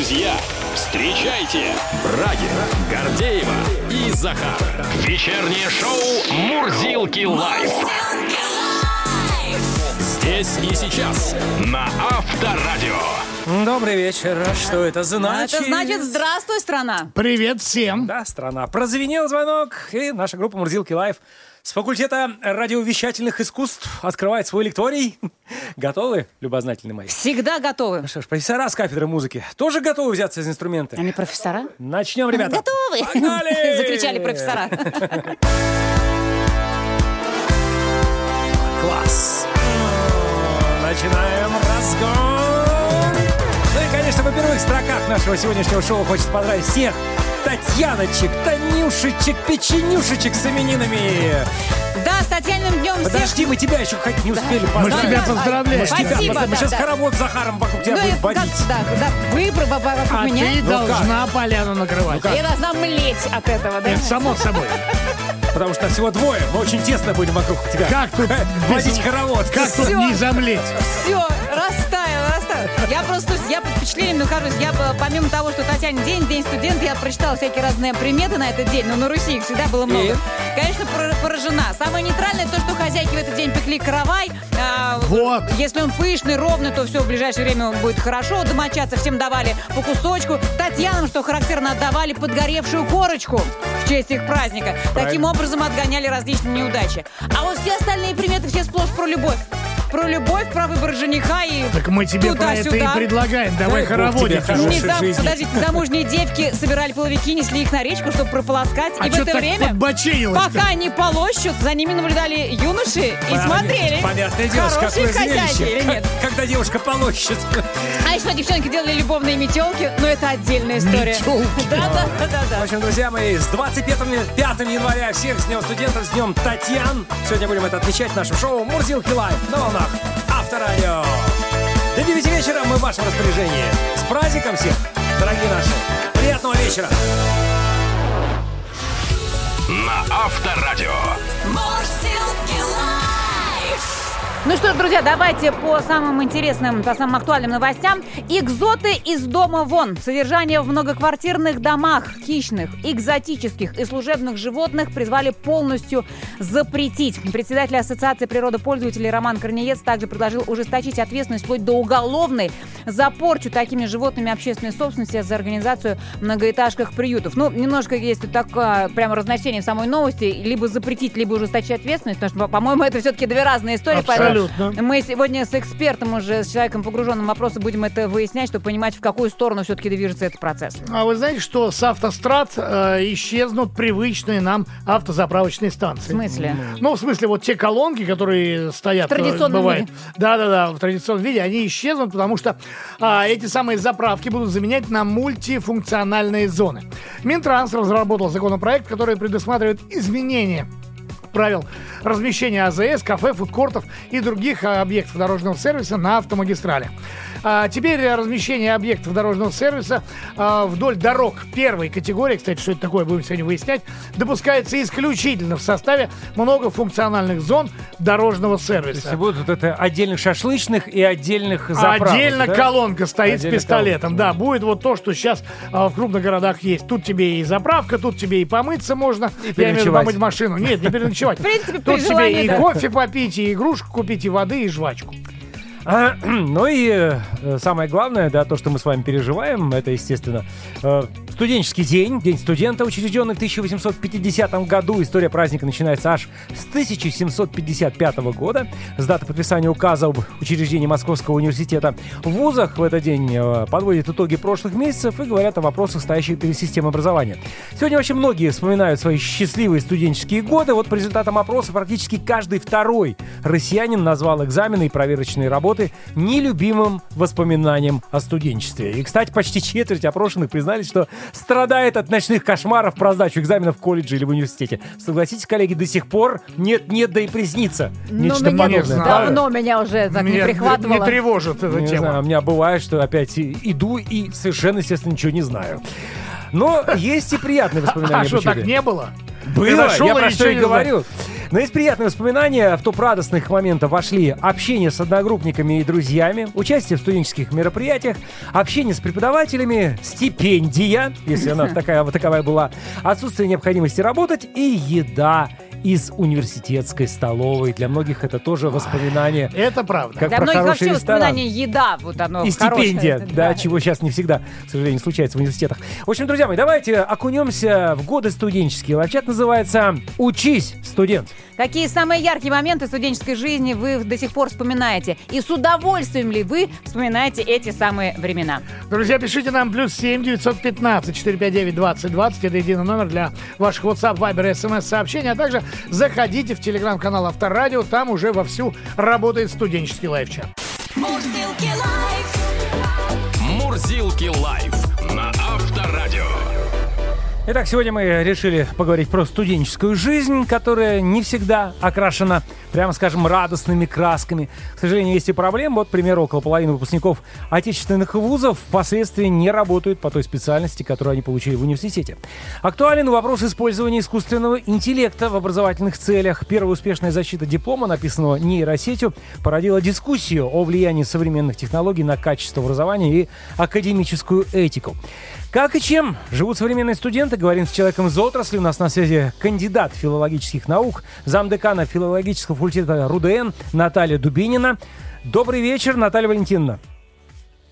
Друзья, встречайте Брагина, Гордеева и Захар. Вечернее шоу «Мурзилки лайф». Здесь и сейчас на Авторадио. Добрый вечер. Что это значит? Это значит «Здравствуй, страна». Привет всем. Да, страна. Прозвенел звонок, и наша группа «Мурзилки Лайв» с факультета радиовещательных искусств открывает свой лекторий. Готовы, любознательные мои? Всегда готовы. Ну что ж, профессора с кафедры музыки тоже готовы взяться за инструменты? Они профессора? Начнем, ребята. Готовы! Погнали! Закричали профессора. Класс. Начинаем разгон. Ну конечно, во первых строках нашего сегодняшнего шоу хочется поздравить всех Татьяночек, Танюшечек, Печенюшечек с именинами. Да, с Татьяниным днем всех. Подожди, мы тебя еще хоть не успели Мы ж поздравить. тебя да, поздравляем. Мы тебя Спасибо, поздравим. Мы да, сейчас да. хоровод с Захаром вокруг тебя Ну, как- водить. да, да, вы вокруг А меня. ты должна поляну накрывать. Я должна млеть от этого, да? Это само собой. Потому что нас всего двое. Мы очень тесно будем вокруг тебя. Как тут Водить хоровод. Как тут не замлеть? Все, растаял, растаял. Я просто, я под впечатлением нахожусь. Я помимо того, что Татьяне день, день студента, я прочитала всякие разные приметы на этот день, но на Руси их всегда было много. И? Конечно, пор- поражена. Самое нейтральное то, что хозяйки в этот день пекли каравай. А, Вот. Если он пышный, ровный, то все, в ближайшее время будет хорошо. Домочаться всем давали по кусочку. Татьянам, что характерно, отдавали подгоревшую корочку в честь их праздника. Таким образом отгоняли различные неудачи. А вот все остальные приметы все сплошь про любовь. Про любовь, про выбор жениха и Так мы тебе про это и предлагаем. Давай хорошей Не зам-. Подождите, замужние девки собирали половики, несли их на речку, чтобы прополоскать. А и в это время, пока они полощут, за ними наблюдали юноши и смотрели. Понятное дело, хорошие хозяйки или нет. Когда девушка полощет. А еще девчонки делали любовные метелки, но это отдельная история. Метелки. Да, да, да, да, В общем, друзья мои, с 25 5 января всех с Днем студентов, с Днем Татьян. Сегодня будем это отмечать в нашем шоу «Мурзилки Лайв» на волнах Авторадио. До 9 вечера мы в вашем распоряжении. С праздником всех, дорогие наши. Приятного вечера. На Авторадио. Ну что ж, друзья, давайте по самым интересным, по самым актуальным новостям. Экзоты из дома вон. Содержание в многоквартирных домах хищных, экзотических и служебных животных призвали полностью запретить. Председатель Ассоциации природопользователей Роман Корнеец также предложил ужесточить ответственность вплоть до уголовной за порчу такими животными общественной собственности за организацию многоэтажных приютов. Ну, немножко есть тут такое прямо разночтение в самой новости. Либо запретить, либо ужесточить ответственность, потому что, по-моему, это все-таки две разные истории. поэтому Абсолютно. Мы сегодня с экспертом уже, с человеком погруженным в вопросы, будем это выяснять, чтобы понимать, в какую сторону все-таки движется этот процесс. А вы знаете, что с автострад э, исчезнут привычные нам автозаправочные В станции? смысле? Ну, в смысле, вот те колонки, которые стоят, В традиционном э, бывает. виде. Да-да-да, в традиционном виде, они исчезнут, потому что а, эти самые заправки будут заменять на мультифункциональные зоны. Минтранс разработал законопроект, который предусматривает изменения правил размещения АЗС, кафе, фудкортов и других а, объектов дорожного сервиса на автомагистрале. А, теперь размещение объектов дорожного сервиса а, вдоль дорог первой категории, кстати, что это такое, будем сегодня выяснять, допускается исключительно в составе многофункциональных зон дорожного То сервиса. есть будут вот это отдельных шашлычных и отдельных заправок. Отдельно да? колонка стоит Отдельно с пистолетом. Да, будет вот то, что сейчас а, в крупных городах есть. Тут тебе и заправка, тут тебе и помыться можно. Я имею в виду помыть машину. Нет, не переночевать. В принципе, при Тут тебе и кофе попить, и игрушку купить, и воды, и жвачку. А, ну и э, самое главное, да, то, что мы с вами переживаем, это, естественно, э, студенческий день, День студента, учрежденный в 1850 году. История праздника начинается аж с 1755 года, с даты подписания указа об учреждении Московского университета. В вузах в этот день э, подводят итоги прошлых месяцев и говорят о вопросах, стоящих перед системой образования. Сегодня вообще многие вспоминают свои счастливые студенческие годы. Вот по результатам опроса практически каждый второй россиянин назвал экзамены и проверочные работы нелюбимым воспоминанием о студенчестве. И, кстати, почти четверть опрошенных признались, что страдает от ночных кошмаров про сдачу экзаменов в колледже или в университете. Согласитесь, коллеги, до сих пор нет-нет, да и приснится. Ну, Нечто меня подобное. знаю. давно меня уже так не Меня прихватывало. Не тревожит эта Не тема. знаю, у меня бывает, что опять иду и совершенно, естественно, ничего не знаю. Но есть и приятные воспоминания А что, так не было? Было, я про что и не говорю. Но есть приятные воспоминания. В топ радостных моментов вошли общение с одногруппниками и друзьями, участие в студенческих мероприятиях, общение с преподавателями, стипендия, если она такая, вот таковая была, отсутствие необходимости работать и еда из университетской столовой. Для многих это тоже воспоминание. Это правда. Как Для про многих вообще ресторан. воспоминание еда. Вот оно И хорошее. стипендия, да, чего сейчас не всегда, к сожалению, случается в университетах. В общем, друзья мои, давайте окунемся в годы студенческие. Лайфчат называется «Учись, студент». Какие самые яркие моменты студенческой жизни вы до сих пор вспоминаете? И с удовольствием ли вы вспоминаете эти самые времена? Друзья, пишите нам плюс 7 915 459 20 20. Это единый номер для ваших WhatsApp, Viber, SMS сообщений. А также заходите в телеграм-канал Авторадио. Там уже вовсю работает студенческий лайфчат. Мурзилки лайф на Авторадио. Итак, сегодня мы решили поговорить про студенческую жизнь, которая не всегда окрашена, прямо скажем, радостными красками. К сожалению, есть и проблемы. Вот, к примеру, около половины выпускников отечественных вузов впоследствии не работают по той специальности, которую они получили в университете. Актуален вопрос использования искусственного интеллекта в образовательных целях. Первая успешная защита диплома, написанного нейросетью, породила дискуссию о влиянии современных технологий на качество образования и академическую этику. Как и чем живут современные студенты, говорим с человеком из отрасли. У нас на связи кандидат филологических наук, замдекана филологического факультета РУДН Наталья Дубинина. Добрый вечер, Наталья Валентиновна.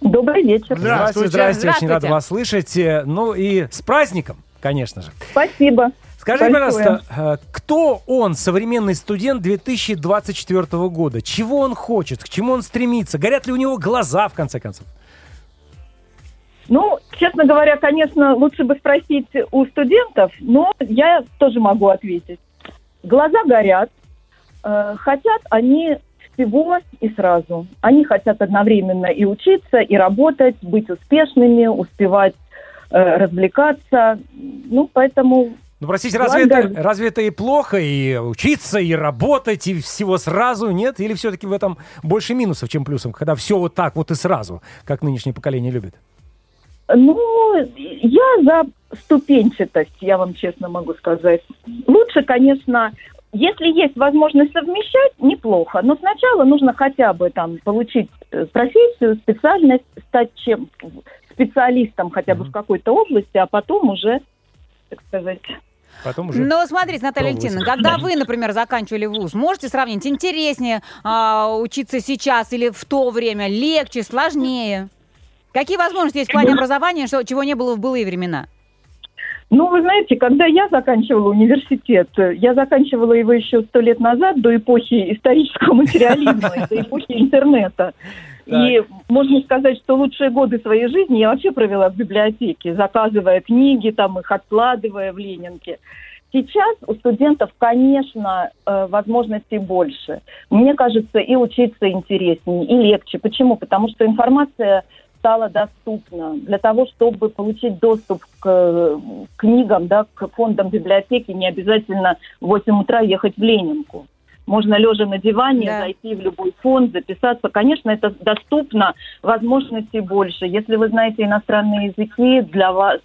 Добрый вечер. Здравствуйте. Здравствуйте, очень рад Здравствуйте. вас слышать. Ну и с праздником, конечно же. Спасибо. Скажи, Большое. пожалуйста, э, кто он, современный студент 2024 года? Чего он хочет? К чему он стремится? Горят ли у него глаза, в конце концов? Ну, честно говоря, конечно, лучше бы спросить у студентов, но я тоже могу ответить. Глаза горят, э, хотят они всего и сразу. Они хотят одновременно и учиться, и работать, быть успешными, успевать э, развлекаться. Ну, поэтому Ну, простите, разве Ладно. это, разве это и плохо, и учиться, и работать, и всего сразу, нет? Или все-таки в этом больше минусов, чем плюсов, когда все вот так вот и сразу, как нынешнее поколение любит? Ну, я за ступенчатость, я вам честно могу сказать. Лучше, конечно, если есть возможность совмещать, неплохо. Но сначала нужно хотя бы там получить э, профессию, специальность, стать чем специалистом хотя бы в какой-то области, а потом уже, так сказать, Потом уже... Ну, смотрите, Наталья. Валентиновна, когда вы, например, заканчивали вуз, можете сравнить, интереснее а, учиться сейчас или в то время, легче, сложнее? Какие возможности есть в плане образования, что, чего не было в былые времена? Ну, вы знаете, когда я заканчивала университет, э, я заканчивала его еще сто лет назад, до эпохи исторического материализма, до эпохи интернета. И можно сказать, что лучшие годы своей жизни я вообще провела в библиотеке, заказывая книги, там их откладывая в Ленинке. Сейчас у студентов, конечно, э, возможностей больше. Мне кажется, и учиться интереснее, и легче. Почему? Потому что информация стала доступна. Для того, чтобы получить доступ к э, книгам, да, к фондам библиотеки, не обязательно в 8 утра ехать в Ленинку. Можно лежа на диване Да. зайти в любой фонд, записаться. Конечно, это доступно, возможностей больше. Если вы знаете иностранные языки, для вас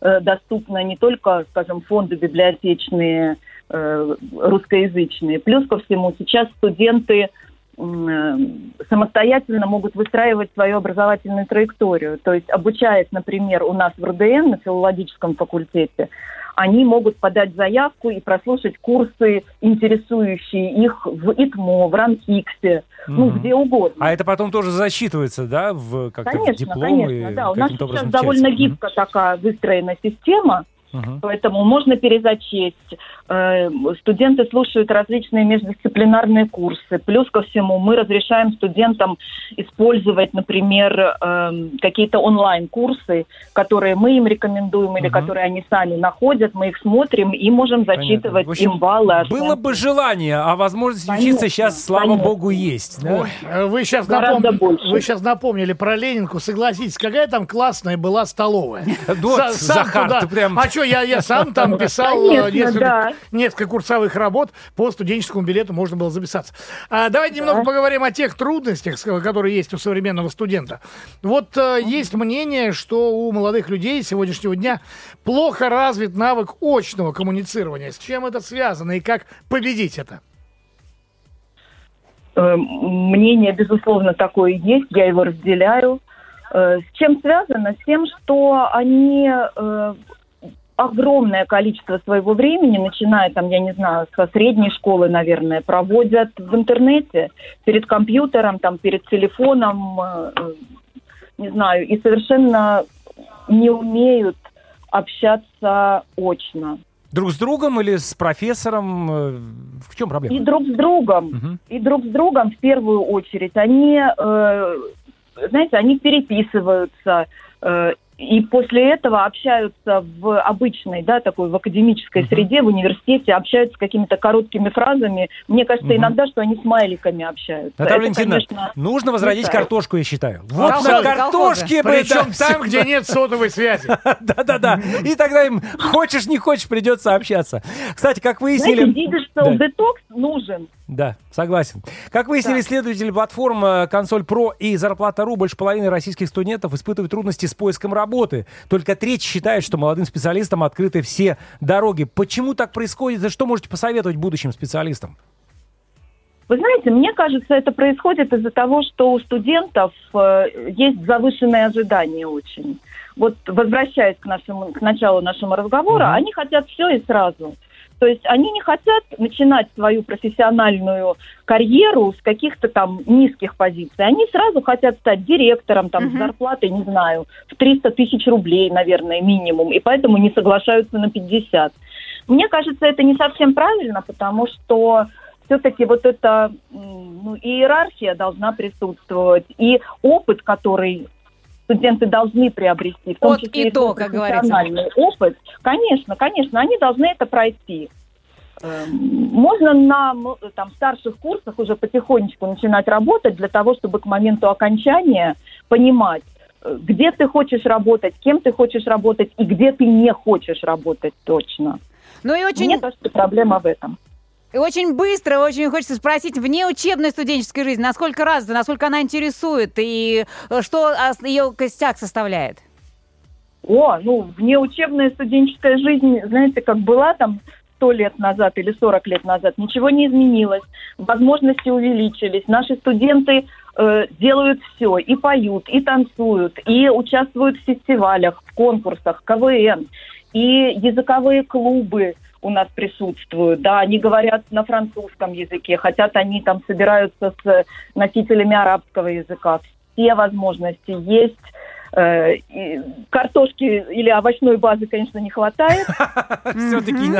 э, доступно не только, скажем, фонды библиотечные, э, русскоязычные. Плюс ко всему, сейчас студенты самостоятельно могут выстраивать свою образовательную траекторию. То есть, обучаясь, например, у нас в РДН на филологическом факультете, они могут подать заявку и прослушать курсы, интересующие их в ИТМО, в РАНХИКСе, ну, Мгм. где угодно. А это потом тоже засчитывается, да, в как-то в Конечно, диплом конечно, и да. У нас сейчас довольно гибко такая выстроена система, Мгм. поэтому можно перезачесть. Э, Студенты слушают различные междисциплинарные курсы. Плюс ко всему мы разрешаем студентам использовать, например, эм, какие-то онлайн-курсы, которые мы им рекомендуем или Мгм. которые они сами находят. Мы их смотрим и можем зачитывать общем, им баллы. Было бы желание, а возможность Конечно, учиться сейчас, слава конечно. богу, есть. да? Ой, э, вы сейчас, Гораздо больше. вы сейчас напомнили про Ленинку. Согласитесь, какая там классная была столовая. Сам Захар, туда- ты прям- А что, я, я сам там писал э, Конечно, несколько, да. несколько курсовых работ по студенческому билету, можно было записаться. А, давайте немного поговорим о тех трудностях, которые есть у современного студента. Вот э, есть мнение, что у молодых людей сегодняшнего дня плохо развит навык очного коммуницирования. С чем это связано и как победить это? Э, Мнение, безусловно, такое есть, я его разделяю. Э, С чем связано? С тем, что они огромное количество своего времени, начиная там, я не знаю, со средней школы, наверное, проводят в интернете, перед компьютером, там, перед телефоном, э, э, не знаю, и совершенно не умеют общаться очно. Друг с другом или с профессором? э, В чем И проблема? друг с другом. Мгм. и друг с другом в первую очередь. Они, э, знаете, они переписываются э, и после этого общаются в обычной, да, такой в академической Мгм. среде, в университете, общаются какими-то короткими фразами. Мне кажется, Мгм. иногда, что они смайликами общаются. Наталья Валентиновна, конечно, нужно возродить так. картошку, я считаю. Вот Колхозы, на картошке бы... Причем да, там, где нет сотовой связи. Да-да-да. И тогда им хочешь, не хочешь, придется общаться. Кстати, как знаете, выяснили... digital Да. детокс нужен. Да, согласен. Как выяснили Да. исследователи платформ э, Консоль Про и Зарплата.ру, больше половины российских студентов испытывают трудности с поиском работы. Только треть считает, что молодым специалистам открыты все дороги. Почему так происходит и что можете посоветовать будущим специалистам? Вы знаете, мне кажется, это происходит из-за того, что у студентов э, есть завышенные ожидания очень. Вот возвращаясь к, нашему, к началу нашего разговора, Мгм. они хотят все и сразу. То есть они не хотят начинать свою профессиональную карьеру с каких-то там низких позиций. Они сразу хотят стать директором, там, с Мгм. зарплатой, не знаю, в 300 тысяч рублей, наверное, минимум. И поэтому не соглашаются на 50. Мне кажется, это не совсем правильно, потому что все-таки вот эта ну, иерархия должна присутствовать. И опыт, который студенты должны приобрести, в том От числе и свой как профессиональный опыт, конечно, конечно, они должны это пройти. Эм, Можно на там, старших курсах уже потихонечку начинать работать для того, чтобы к моменту окончания понимать, э, где ты хочешь работать, кем ты хочешь работать и где ты не хочешь работать точно. Ну и очень, Мне кажется, проблема в этом. И очень быстро, очень хочется спросить, вне учебной студенческой жизни, насколько развита, насколько она интересует, и э, что ос- ее костяк составляет? О, ну, внеучебная студенческая жизнь, знаете, как была там сто лет назад или 40 лет назад, ничего не изменилось, возможности увеличились, наши студенты э, делают все, и поют, и танцуют, и участвуют в фестивалях, в конкурсах, КВН, и языковые клубы у нас присутствуют, да, они говорят на французском языке, хотят они там собираются с носителями арабского языка, все возможности есть, Э, и картошки или овощной базы, конечно, не хватает. Все-таки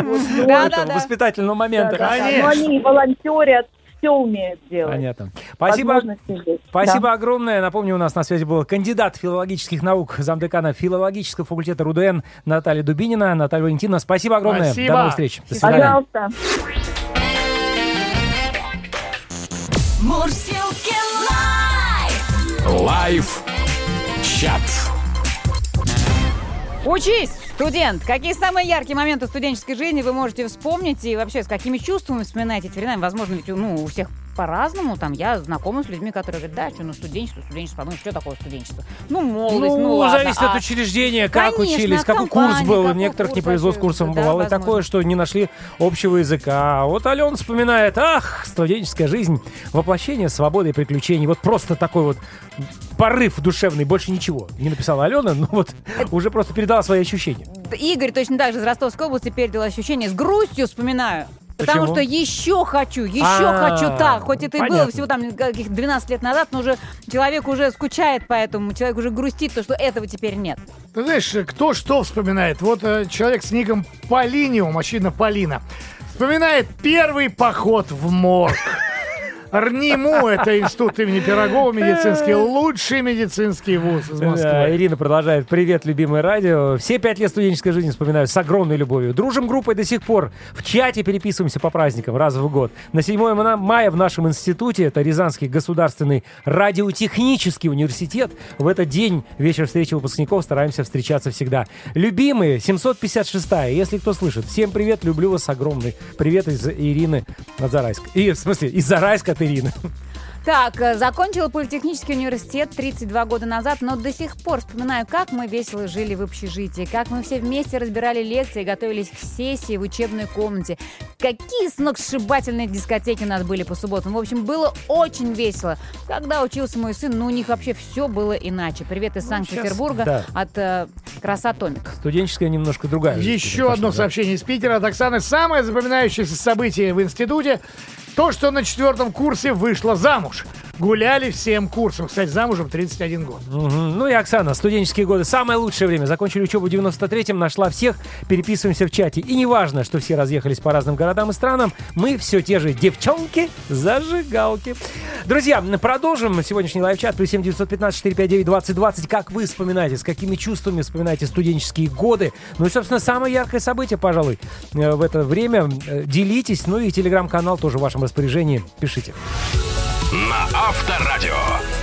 да. воспитательного момента. Но они волонтерят, все умеют делать. Понятно. Спасибо. Спасибо Да. огромное. Напомню, у нас на связи был кандидат филологических наук, замдекана филологического факультета РУДН Наталья Дубинина. Наталья Валентиновна, спасибо огромное. Спасибо. До новых встреч. До свидания. Пожалуйста. Мурзилки Live! Live чат. Учись, студент! Какие самые яркие моменты студенческой жизни вы можете вспомнить и вообще с какими чувствами вспоминаете эти времена? Возможно, ведь ну, у всех по-разному. Там я знакома с людьми, которые говорят, да, что, ну, студенчество, студенчество, подумаешь, что такое студенчество? Ну, молодость, ну, ладно. зависит а- от учреждения, как Конечно, учились, от какой компании, курс был. какой Некоторых не курс повезло с курсом. да, Бывало и такое, что не нашли общего языка. А вот Алена вспоминает, ах, студенческая жизнь, воплощение свободы и приключений. Вот просто такой вот порыв душевный, больше ничего. Не написала Алена, но вот уже просто передала свои ощущения. Игорь точно так же из Ростовской области передал ощущение. С грустью вспоминаю. Потому Почему? что еще хочу, еще А, хочу так. Хоть это и было понятно. всего там каких 12 лет назад, но уже человек уже скучает по этому, человек уже грустит, то, что этого теперь нет. Ты знаешь, кто что вспоминает? Вот э, человек с ником Полиниум, очевидно, Полина, вспоминает первый поход в морг. РНИМУ, это институт имени Пирогова медицинский, лучший медицинский вуз из Москвы. Ирина продолжает. Привет, любимое радио. Все пять лет студенческой жизни вспоминаю с огромной любовью. Дружим группой до сих пор. В чате переписываемся по праздникам раз в год. На 7 мана- мая в нашем институте, это Рязанский государственный радиотехнический университет, в этот день, вечер встречи выпускников, стараемся встречаться всегда. Любимые, 756-я, если кто слышит. Всем привет, люблю вас огромный. Привет из Ирины от Зарайска. И, в смысле, из Зарайска от Ирины. Так, э, закончила политехнический университет 32 года назад, но до сих пор вспоминаю, как мы весело жили в общежитии, как мы все вместе разбирали лекции, готовились к сессии в учебной комнате. Какие сногсшибательные дискотеки у нас были по субботам. В общем, было очень весело. Когда учился мой сын, ну у них вообще все было иначе. Привет из Санкт-Петербурга да. от э, Красотомик. Студенческая немножко другая. Еще одно да. сообщение из Питера от Оксаны. Самое запоминающееся событие в институте то, что на четвертом курсе вышла замуж. Гуляли всем курсом. Кстати, замужем 31 год. Мгм. Ну и Оксана, студенческие годы. Самое лучшее время. Закончили учебу в 93-м, нашла всех, переписываемся в чате. И не важно, что все разъехались по разным городам и странам, мы все те же девчонки-зажигалки. Друзья, продолжим сегодняшний лайв-чат. Плюс 7 915 459 2020. Как вы вспоминаете, с какими чувствами вспоминаете студенческие годы? Ну и, собственно, самое яркое событие, пожалуй, э, в это время. Э, Делитесь. Ну и телеграм-канал тоже в вашем распоряжении. Пишите. На Авторадио.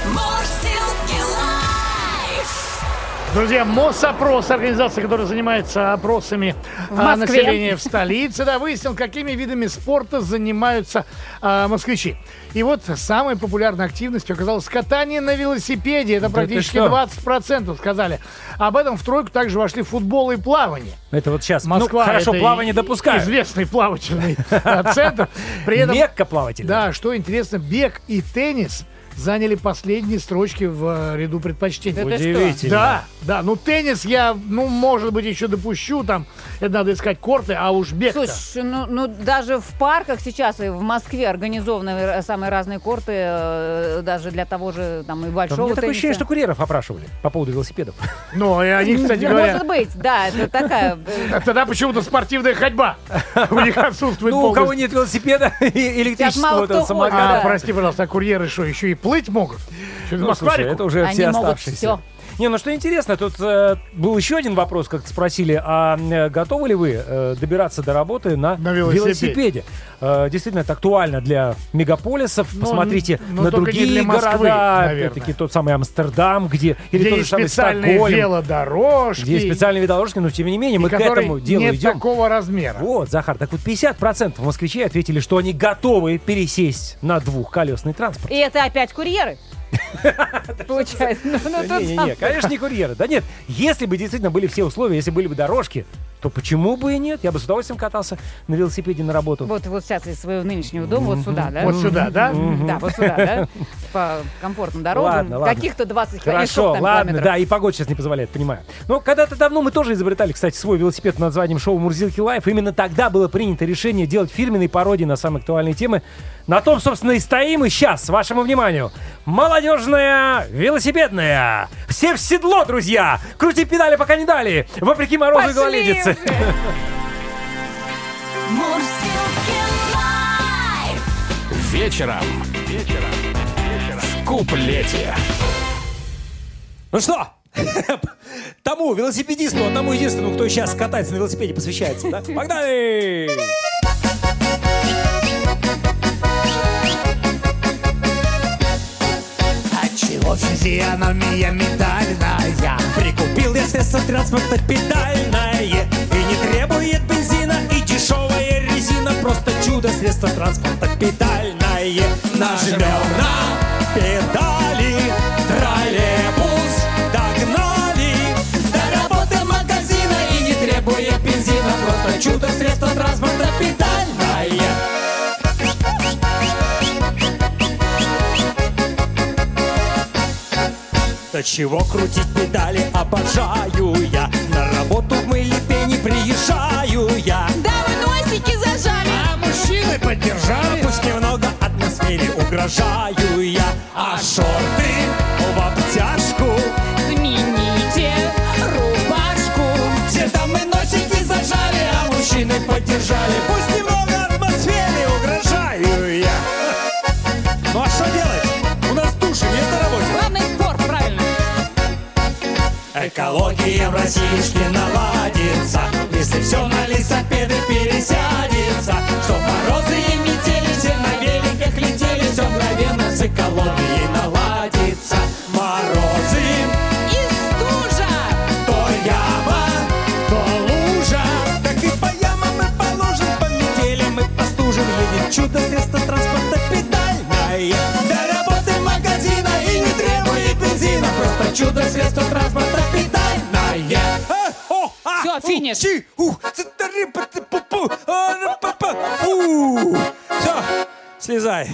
Друзья, Мосопрос, организация, которая занимается опросами В а, населения в столице, да, выяснил, какими видами спорта занимаются а, москвичи. И вот самой популярной активностью оказалось катание на велосипеде. Это Да практически ты что? 20% сказали. Об этом в тройку также вошли футбол и плавание. Это вот сейчас. Москва ну, хорошо, плавание и- допускаю. Известный плавательный центр. При этом, Мекка плаватель. да, что интересно, бег и теннис заняли последние строчки в э, ряду предпочтений. Да ты что? Удивительно. Да, да, ну теннис я, ну, может быть, еще допущу, там, это надо искать корты, а уж бег Слушай, ну, ну даже в парках сейчас и в Москве организованы э, самые разные корты, э, даже для того же там и У большого меня такое тенниса. ощущение, что курьеров опрашивали по поводу велосипедов. Ну, и они, кстати говоря, Может быть, да, это такая... э, тогда почему-то спортивная ходьба у них отсутствует Ну, у кого нет велосипеда и электрического самоката. А, прости, пожалуйста, а курьеры что, еще и плыть могут? Что, Ну, Москва слушай, реку? это уже Они все могут оставшиеся. всё. Не, ну что интересно, тут э, был еще один вопрос, как спросили, а э, готовы ли вы э, добираться до работы на, На велосипеде. Э, действительно, это актуально для мегаполисов. Ну, Посмотрите ну, на другие для Москвы, города. Опять-таки тот самый Амстердам, где... Или Где тот же есть самый специальные Стокгольм, велодорожки, где есть специальные велодорожки, но тем не менее мы к этому делу нет идем. такого размера. Вот, Захар, так вот 50% москвичей ответили, что они готовы пересесть на двухколесный транспорт. И это опять курьеры. Получается. Ну, ну, тут Не-не-не, конечно, не курьеры. Да нет, если бы действительно были все условия, если были бы дорожки, то почему бы и нет? Я бы с удовольствием катался на велосипеде на работу. Вот, вот сейчас из своего нынешнего дома вот сюда, да? Вот сюда, да? Да, вот сюда, да? По комфортным дорогам. Ладно, ладно. Каких-то 20 сколько Хорошо, ладно, километров. да, и погода сейчас не позволяет, понимаю. Но когда-то давно мы тоже изобретали, кстати, свой велосипед под названием шоу «Мурзилки Live». Именно тогда было принято решение делать фирменные пародии на самые актуальные темы. На том, собственно, и стоим. И сейчас, вашему вниманию, молодежная велосипедная. Все в седло, друзья! Крути педали, пока не дали! Вопреки морозу и гололедице. Вечером. Вечером. В куплете. Ну что? Тому велосипедисту, тому единственному, кто сейчас катается на велосипеде, посвящается, да? Погнали! Отчего физиономия медальная? Прикупил я средство транспорта педальное. И не требует бензина и дешевая резина. Просто чудо средство транспорта педальное. Нажмем на педали. Троллейбус догнали. До работы магазина и не требует бензина чего крутить педали обожаю я На работу в Мылипе приезжаю я Да вы носики зажали. А мужчины поддержали. Пусть немного атмосфере угрожаю я А шорты в обтяжку Смените рубашку. Все дамы носики зажали, а мужчины поддержали Пусть немного Экология в России наладится. Если все на лесопеды пересядется Чтоб морозы и метели все на великах летели Все мгновенно с экологией наладится. Морозы, И стужа! то яма, то лужа. Так и по ямам мы положим, по метелям мы постужим Едет чудо средство транспорта педальное. До работы магазина и не требует бензина Просто чудо средство транспорта педальное Всё, финиш. Все, слезай.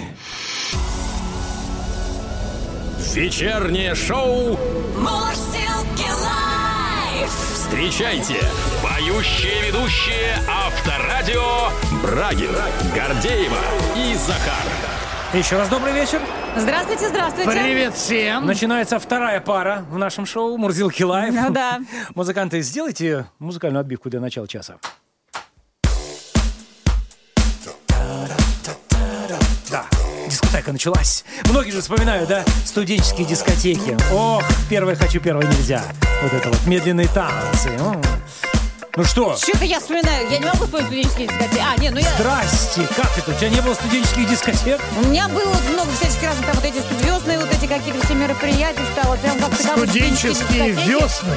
Вечернее шоу. Мурзилки Live. Встречайте. Поющие ведущие Авторадио Брагин, Гордеева и Захар. Еще раз добрый вечер. Здравствуйте, здравствуйте. Привет всем. Начинается вторая пара в нашем шоу «Мурзилки Live». Ну да. Музыканты, сделайте музыкальную отбивку для начала часа. Да, дискотека началась. Многие же вспоминают, да, студенческие дискотеки. Ох, первое хочу, первое нельзя. Вот это вот медленные танцы. Ну что, Что-то я вспоминаю. Я не могу вспомнить студенческие дискотеки. А, нет, ну я... здрасте, как это? У тебя не было студенческих дискотек? У меня было много всяких разных, там вот эти студиозные вот эти какие-то все мероприятия, что вот прям как Студенческие весны.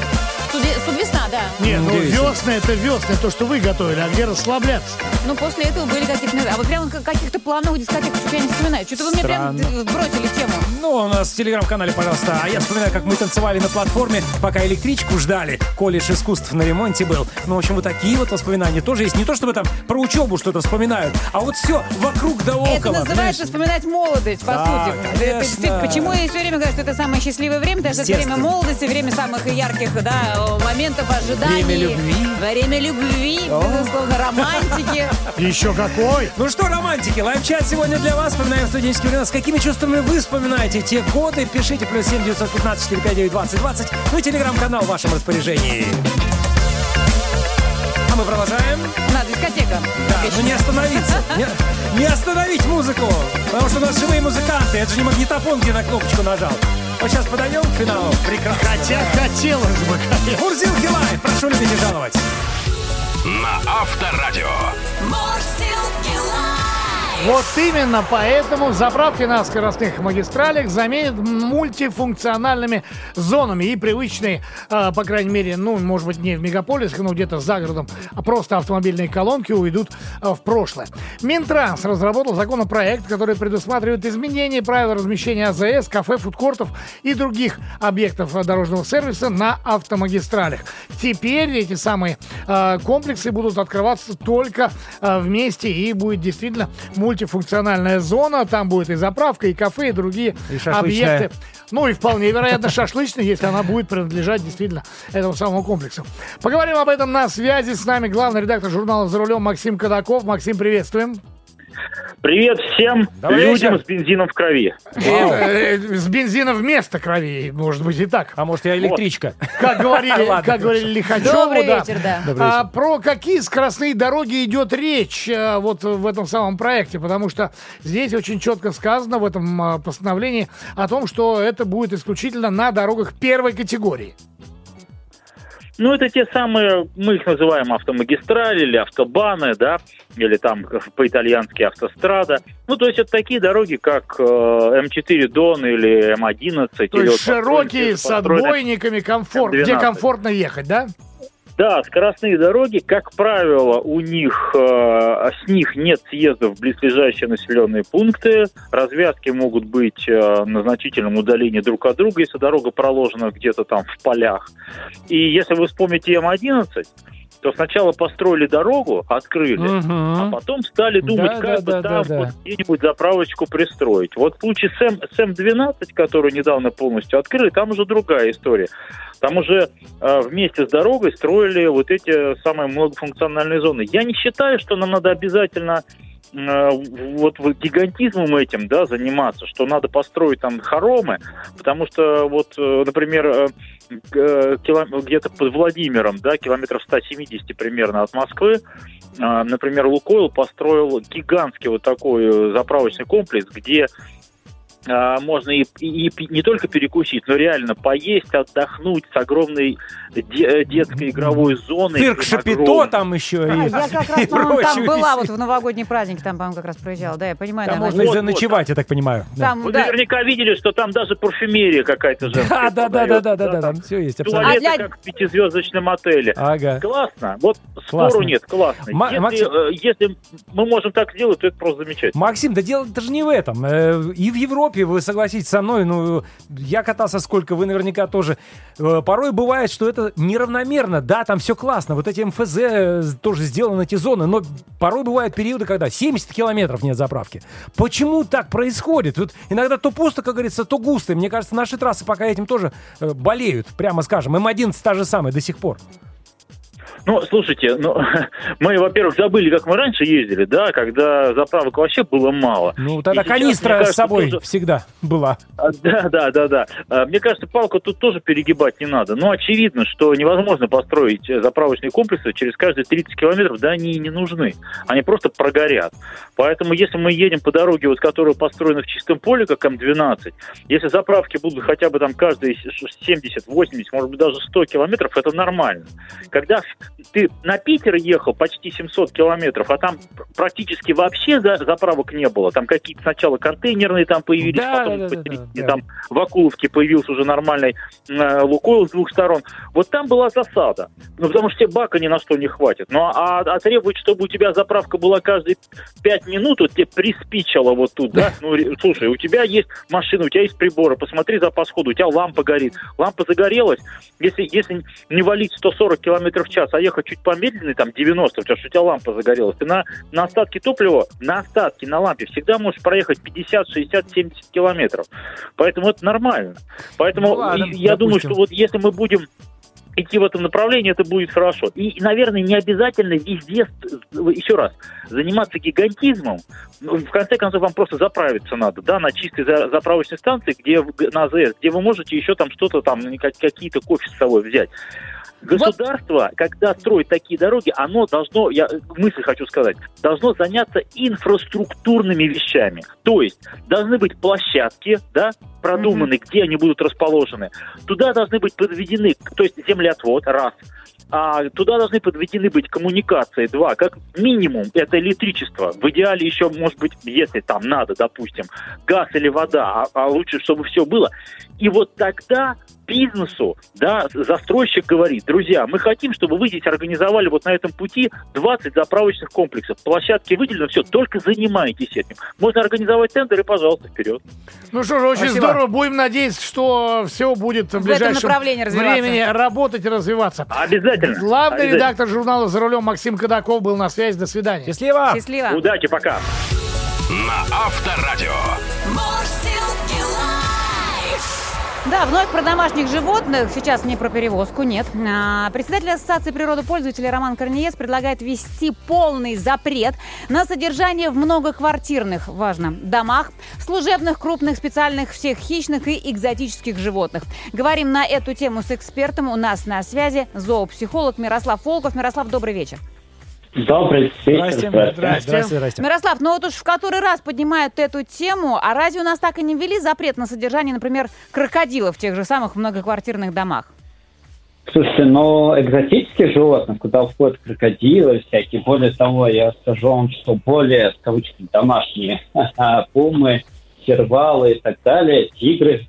Студвесна, да. Не, ну весны это весны, то, что вы готовили, а где расслабляться? Ну, после этого были какие-то... А вот прям как- каких-то плановых дискотек что-то я не вспоминаю. Что-то вы мне прям э, бросили тему. Ну, у нас в телеграм-канале, пожалуйста. А я вспоминаю, как мы танцевали на платформе, пока электричку ждали. Колледж искусств на ремонте был. Ну, в общем, вот такие вот воспоминания тоже есть. Не то, чтобы там про учебу что-то вспоминают, а вот все вокруг да около. это называется понимаешь? вспоминать молодость, по Да, сути. Это почему я все время говорю, что это самое счастливое время, что это время молодости, время самых ярких да, моментов ожиданий. Время любви. Время любви, безусловно, романтики. Еще какой? Ну что, романтики, live-чат сегодня для вас. Вспоминаем студенческие времена. С какими чувствами вы вспоминаете те годы? Пишите плюс 7 915 459 20 20. Ну и телеграм-канал в вашем распоряжении. А мы продолжаем. На, дискотека. Да, ну не остановиться. Не, не остановить музыку. Потому что у нас живые музыканты. Это же не магнитофон, где на кнопочку нажал. Вот сейчас подойдем к финалу. Прекрасно. Хотя хотелось бы, конечно. Мурзилки Live. Прошу любить и жаловать. На Авторадио. Live. Вот именно поэтому заправки на скоростных магистралях заменят мультифункциональными зонами и привычные, э, по крайней мере, ну, может быть, не в мегаполисах, но где-то за городом, а просто автомобильные колонки уйдут э, в прошлое. Минтранс разработал законопроект, который предусматривает изменение правил размещения АЗС, кафе, фудкортов и других объектов дорожного сервиса на автомагистралях. Теперь эти самые э, комплексы будут открываться только э, вместе и будет действительно мультифункциональная зона. Там будет и заправка, и кафе, и другие И шашлычная. объекты. Ну и вполне вероятно шашлычная, если она будет принадлежать действительно этому самому комплексу. Поговорим об этом на связи. С нами главный редактор журнала «За рулем» Максим Кадаков. Максим, приветствуем. Привет всем Добрый людям вечер. с бензином в крови. Э, э, С бензина вместо крови, может быть и так. А может, я электричка? Как говорили, как говорили Лихачеву, Добрый вечер, да. А, про какие скоростные дороги идет речь э, вот в этом самом проекте? Потому что здесь очень четко сказано в этом а, постановлении о том, что это будет исключительно на дорогах первой категории. Ну, это те самые, мы их называем автомагистрали или автобаны, да, или там по-итальянски автострада. Ну, то есть это такие дороги, как э, М4 Дон или М11. То или есть вот широкие, с отбойниками, комфорт, где М12. комфортно ехать, да? Да, скоростные дороги, как правило, у них э, с них нет съездов в близлежащие населенные пункты. Развязки могут быть э, на значительном удалении друг от друга, если дорога проложена где-то там в полях. И если вы вспомните М11, то сначала построили дорогу, открыли, а Мгм. потом стали думать, Да, как да, бы да, там да, вот да. где-нибудь заправочку пристроить. Вот в случае с, М, с М12, которую недавно полностью открыли, там уже другая история. Там уже э, вместе с дорогой строили вот эти самые многофункциональные зоны. Я не считаю, что нам надо обязательно э, вот, гигантизмом этим да, заниматься, что надо построить там хоромы, потому что вот, э, например, э, э, где-то под Владимиром, да, километров 170 примерно от Москвы, а, например, Лукойл построил гигантский вот такой э, заправочный комплекс, где можно и, и- и не только перекусить, но реально поесть, отдохнуть с огромной де- э, детской игровой зоной. Цирк Шапито там еще А, и, я как раз, по-моему, там была вот в новогодний праздник, там, по-моему, как раз проезжала. Да, я понимаю, Там можно и Вот, заночевать, я так понимаю. Да. там, Вы да. наверняка видели, что там даже парфюмерия какая-то женская. Да, да, да, да, да, да, да, там все есть абсолютно. Туалеты, А для- как в пятизвездочном отеле. Ага. Классно. Вот Классно. спору нет, классно. Ма- если, Максим- э, если мы можем так сделать, то это просто замечательно. Максим, да дело даже не в этом. Э, И в Европе, вы согласитесь со мной, ну, я катался сколько, вы наверняка тоже. Э, Порой бывает, что это неравномерно. Да, там все классно, вот эти МФЗ э, тоже сделаны эти зоны, но порой бывают периоды, когда 70 километров нет заправки. Почему так происходит? Вот иногда то пусто, как говорится, то густо. И Мне кажется, наши трассы пока этим тоже э, болеют, прямо скажем. М11 та же самая до сих пор. Ну, слушайте, ну, мы, во-первых, забыли, как мы раньше ездили, да, когда заправок вообще было мало. Ну, тогда И канистра кажется, с собой тоже- всегда была. А, Да, да, да, да. А, Мне кажется, палку тут тоже перегибать не надо. Но очевидно, что невозможно построить заправочные комплексы через каждые 30 километров, да, они и не нужны. Они просто прогорят. Поэтому, если мы едем по дороге, вот, которая построена в чистом поле, как М12, если заправки будут хотя бы там каждые 70, 80, может быть, даже 100 километров, это нормально. Когда ты на Питер ехал почти 700 километров, а там практически вообще за- заправок не было. Там какие-то сначала контейнерные там появились, Да, потом да, да, по три- да, да. там в Акуловке появился уже нормальный э, Лукойл с двух сторон. Вот там была засада. Ну, потому что тебе бака ни на что не хватит. Ну, а, а требовать, чтобы у тебя заправка была каждые пять минут, вот тебе приспичило вот тут, да? Ну, слушай, у тебя есть машина, у тебя есть приборы, посмотри запас хода, у тебя лампа горит. Лампа загорелась, если, если не валить 140 километров в час, а ехать чуть помедленнее, там 90, потому что у тебя лампа загорелась, ты на, на остатки топлива, на остатки, на лампе всегда можешь проехать 50, 60, 70 километров. Поэтому это нормально. Поэтому Ну ладно, я думаю, допустим. что вот если мы будем идти в этом направлении, это будет хорошо. И, наверное, не обязательно везде, еще раз, заниматься гигантизмом. Ну, В конце концов, вам просто заправиться надо, да, на чистой за- заправочной станции, где на АЗС, где вы можете еще там что-то там, как- какие-то кофе с собой взять. Государство, когда строит такие дороги, оно должно, я мысль хочу сказать, должно заняться инфраструктурными вещами. То есть должны быть площадки, да, продуманы, где они будут расположены. Туда должны быть подведены, то есть землеотвод, раз. А туда должны подведены быть коммуникации, два. Как минимум, это электричество. В идеале еще, может быть, если там надо, допустим, газ или вода, а, а лучше, чтобы все было. И вот тогда бизнесу, да, застройщик говорит, друзья, мы хотим, чтобы вы здесь организовали вот на этом пути 20 заправочных комплексов. Площадки выделены, все, только занимайтесь этим. Можно организовать тендер и, пожалуйста, вперед. Ну что же, очень Спасибо. здорово. Будем надеяться, что все будет в, этом ближайшем времени работать и развиваться. Обязательно. Главный Обязательно. редактор журнала «За рулем» Максим Кадаков был на связи. До свидания. Счастливо! Счастливо. Удачи, пока. На Авторадио. Да, вновь про домашних животных. Сейчас не про перевозку, нет. А, Председатель Ассоциации природопользователей Роман Корниес предлагает ввести полный запрет на содержание в многоквартирных, важно, домах, служебных, крупных, специальных, всех хищных и экзотических животных. Говорим на эту тему с экспертом. У нас на связи зоопсихолог Мирослав Волков. Мирослав, добрый вечер. Добрый вечер. Здрасте. здравствуйте. Здрасте, здрасте. Мирослав, ну вот уж в который раз поднимают эту тему, а разве у нас так и не ввели запрет на содержание, например, крокодилов в тех же самых многоквартирных домах? Слушайте, но экзотических животных, куда входят крокодилы всякие, более того, я скажу вам, что более, в кавычках, домашние пумы, сервалы и так далее, тигры,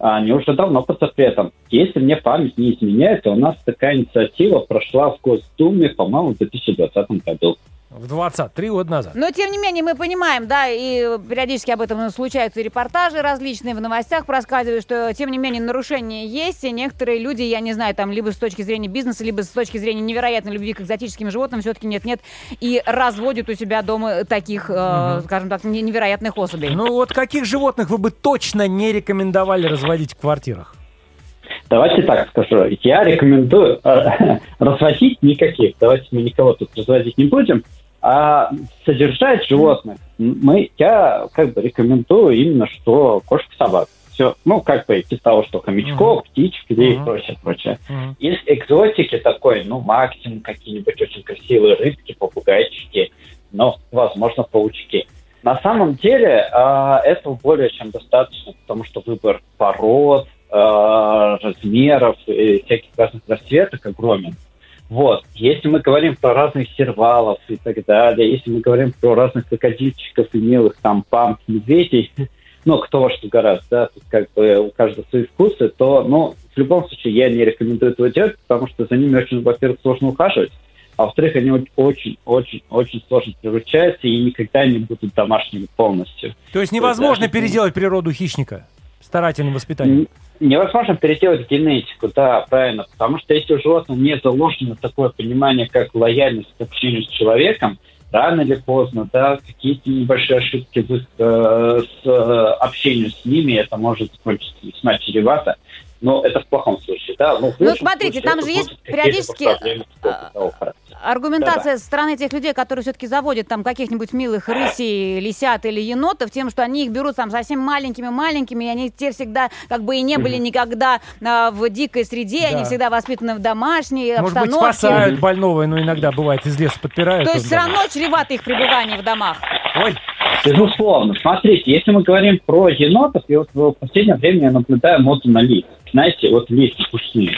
они уже давно под запретом. Если мне память не изменяет, то у нас такая инициатива прошла в Госдуме, по-моему, в 2020 году. В 20, три года назад. Но, тем не менее, мы понимаем, да, и периодически об этом случаются репортажи различные, в новостях проскальзывают, что, тем не менее, нарушения есть, и некоторые люди, я не знаю, там, либо с точки зрения бизнеса, либо с точки зрения невероятной любви к экзотическим животным, все-таки нет-нет, и разводят у себя дома таких, э, скажем так, не- невероятных особей. Ну вот каких животных вы бы точно не рекомендовали разводить в квартирах? Давайте так скажу. Я рекомендую э, разводить никаких. Давайте мы никого тут разводить не будем. А содержать животных мы, я как бы рекомендую именно, что кошек, собак. Все, ну, как бы из того, что хомячков, птичек и Мгм. прочее, прочее. Мгм. Из экзотики такой, ну, максимум какие-нибудь очень красивые рыбки, попугайчики, но, возможно, паучки. На самом деле а, этого более чем достаточно, потому что выбор пород, а, размеров и всяких разных расцветок огромен. Вот. Если мы говорим про разных сервалов и так далее, если мы говорим про разных крокодильчиков и милых там пам, медведей, ну, кто во что гораздо, да, тут как бы у каждого свои вкусы, то, ну, в любом случае я не рекомендую этого делать, потому что за ними очень, во-первых, сложно ухаживать, а во-вторых, они очень-очень-очень сложно приручаются и никогда не будут домашними полностью. То есть невозможно даже- переделать природу хищника старательным воспитанием. Невозможно переделать генетику, да, правильно, потому что если у животного не заложено такое понимание, как лояльность к общению с человеком, рано или поздно, да, какие-то небольшие ошибки в э, с э, общением с ними, это может закончиться весьма чревато, но это в плохом случае, да. Ну, лучшем смотрите, случае там же есть периодически, такого характера. Аргументация со стороны тех людей, которые все-таки заводят там каких-нибудь милых рысей, лисят или енотов, тем, что они их берут там совсем маленькими-маленькими, и они те всегда как бы и не были никогда а, в дикой среде, они Да. всегда воспитаны в домашней Может быть, обстановке. спасают больного, но иногда бывает из леса подпирают. То есть все равно чревато их пребывание в домах. Ой, Безусловно. Смотрите, если мы говорим про енотов, и вот в последнее время я наблюдаю моду на лис. Знаете, вот лис пушные.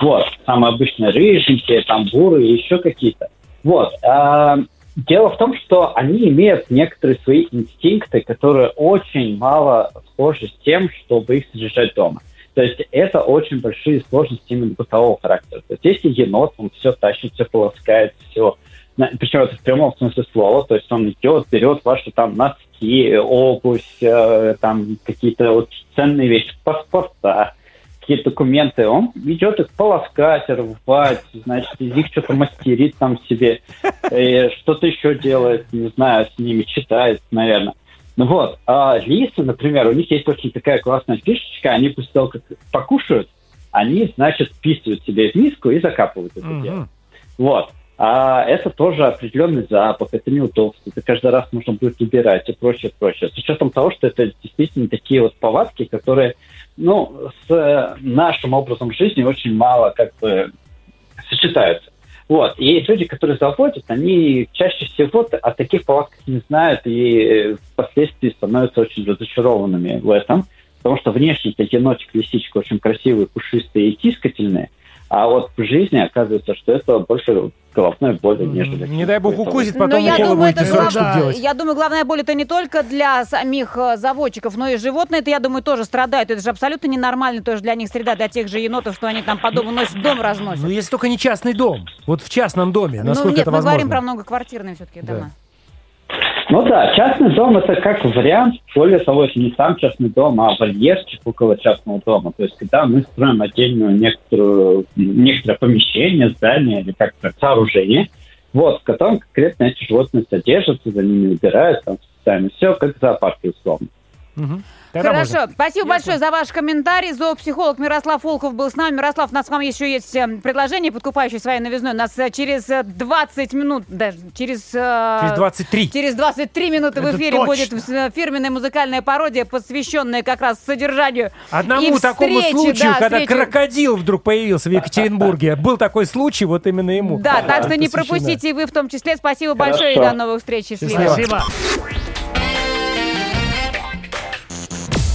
Вот, самые обычные рыженькие, там бурые, еще какие-то. Вот. а, дело в том, что они имеют некоторые свои инстинкты, которые очень мало схожи с тем, чтобы их содержать дома. То есть это очень большие сложности именно бытового характера. То есть если енот, он все тащит, все полоскает, все причем это в прямом смысле слова, то есть он идет, берет ваши там носки, обувь, э, там какие-то вот ценные вещи, паспорта, какие-то документы, он идет их полоскать, рвать, значит, из них что-то мастерит там себе, э, что-то еще делает, не знаю, с ними читает, наверное. Ну вот, а лисы, например, у них есть очень такая классная фишечка, они после того, как покушают, они, значит, вписывают себе в миску и закапывают это Мгм. дело. Вот. А это тоже определенный запах, это неудобство, это каждый раз нужно будет убирать и прочее, прочее. С учетом того, что это действительно такие вот повадки, которые, ну, с э, нашим образом жизни очень мало как бы сочетаются. Вот. И есть люди, которые заводят, они чаще всего о таких повадках не знают и э, впоследствии становятся очень разочарованными в этом. Потому что внешне-то енотик, лисичка очень красивые, пушистые и тискательные, а вот в жизни оказывается, что это больше головной боли, нежели... не дай бог укусит, Но потом я уколы думаю, это 40 глав- делать. Я думаю, главная боль это не только для самих э, заводчиков, но и животные, это, я думаю, тоже страдают. Это же абсолютно ненормально тоже для них среда, для тех же енотов, что они там по дому носят, дом разносят. Ну, если только не частный дом. Вот в частном доме, насколько ну нет, это мы возможно? говорим про многоквартирные все-таки Да. дома. Ну да, частный дом это как вариант, более того, это не сам частный дом, а вольерчик около частного дома. То есть, когда мы строим отдельную некоторую, некоторое помещение, здание или как-то сооружение, вот, в котором конкретно эти животные содержатся, за ними убирают, там специально все, как в зоопарке условно. Тогда Хорошо, можно. спасибо большое за ваш комментарий. Зоопсихолог Мирослав Волков был с нами. Мирослав, у нас к вам еще есть э, предложение, подкупающее своей новизной. У нас э, через э, 20 минут, даже через... э, Через 23. Через 23 минуты в Это эфире точно. будет э, фирменная музыкальная пародия, посвященная как раз содержанию Одному и такому встрече, случаю, да, когда встрече. крокодил вдруг появился в Екатеринбурге. Был такой случай, вот именно ему. Да, так что не посвящена. пропустите и вы в том числе. Спасибо большое и до новых встреч. Счастливо. Спасибо.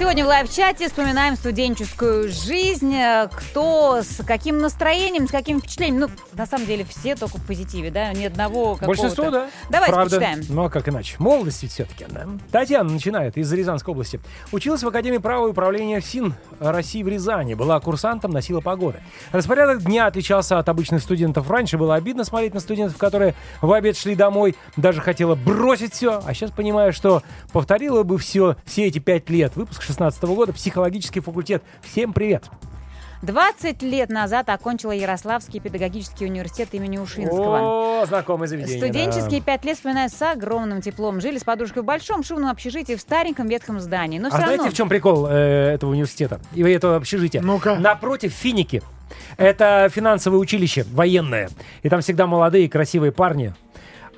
Сегодня в live-чате вспоминаем студенческую жизнь. Э, Кто с каким настроением, с каким впечатлением. Ну, на самом деле, все только в позитиве, да? Ни одного какого-то... Большинство, да. Давайте Правда. почитаем. Ну, а как иначе? Молодость ведь все-таки, да. Татьяна начинает из Рязанской области. Училась в Академии права и управления ФСИН России в Рязани. Была курсантом, носила погоды. Распорядок дня отличался от обычных студентов. Раньше было обидно смотреть на студентов, которые в обед шли домой. Даже хотела бросить все. А сейчас понимаю, что повторила бы все, все эти пять лет. Выпуск 16 года, психологический факультет. Всем привет. 20 лет назад окончила Ярославский педагогический университет имени Ушинского. О, знакомое заведение. Студенческие да. пять лет вспоминаю с огромным теплом. Жили с подружкой в большом шумном общежитии в стареньком ветхом здании. Но А все знаете, равно... в чем прикол э, этого университета и этого общежития? Ну-ка. Напротив финики. Это финансовое училище военное. И там всегда молодые красивые парни.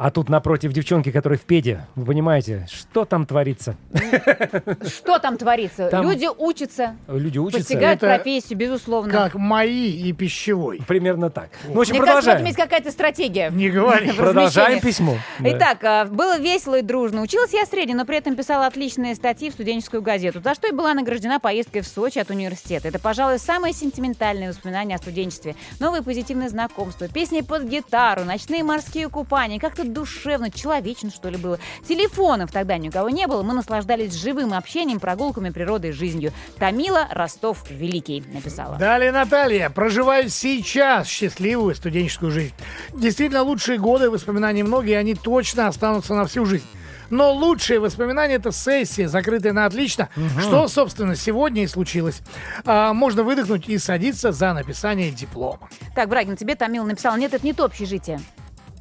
А тут напротив девчонки, которая в педе. Вы понимаете, что там творится? Что там творится? Там- Люди учатся, Люди учатся. постигают Это профессию, безусловно. Как мои и пищевой. Примерно так. Ну, в общем, Мне кажется, продолжаем. есть какая-то стратегия. Не говори. Продолжаем письмо. Итак, а, было весело и дружно. Училась я средне, но при этом писала отличные статьи в студенческую газету, за что и была награждена поездкой в Сочи от университета. Это, пожалуй, самые сентиментальные воспоминания о студенчестве. Новые позитивные знакомства, песни под гитару, ночные морские купания. Как-то душевно, человечно, что ли, было. Телефонов тогда ни у кого не было. Мы наслаждались живым общением, прогулками, природой, жизнью. Тамила Ростов Великий написала. Далее Наталья. Проживаю сейчас счастливую студенческую жизнь. Действительно, лучшие годы, воспоминаний много, и они точно останутся на всю жизнь. Но лучшие воспоминания это сессия, закрытая на отлично, что, собственно, сегодня и случилось. А, можно выдохнуть и садиться за написание диплома. Так, Брагин, тебе Тамила написала, нет, это не то общежитие.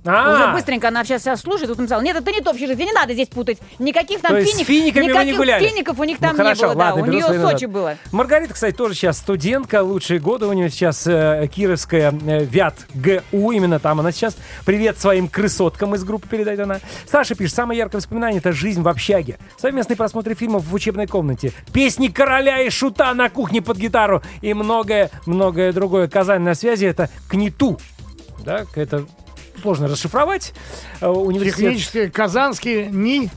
А, Уже быстренько она сейчас себя слушает, тут написала, нет, это не то общежитие, не надо здесь путать. Никаких там То есть с финик, финиками вы не никаких гуляли? фиников у них Ну, там хорошо, не было, ладно, да. У нее назад. Сочи было. Маргарита, кстати, тоже сейчас студентка, лучшие годы у нее сейчас э, Кировская э, ВЯТ ГУ, именно там она сейчас. Привет своим крысоткам из группы передает она. Саша пишет, самое яркое воспоминание это жизнь в общаге. Совместные просмотры фильмов в учебной комнате. Песни короля и шута на кухне под гитару и многое-многое другое. Казань на связи это КНИТУ. Да, это сложно расшифровать. Э, Университет Технический, казанский НИ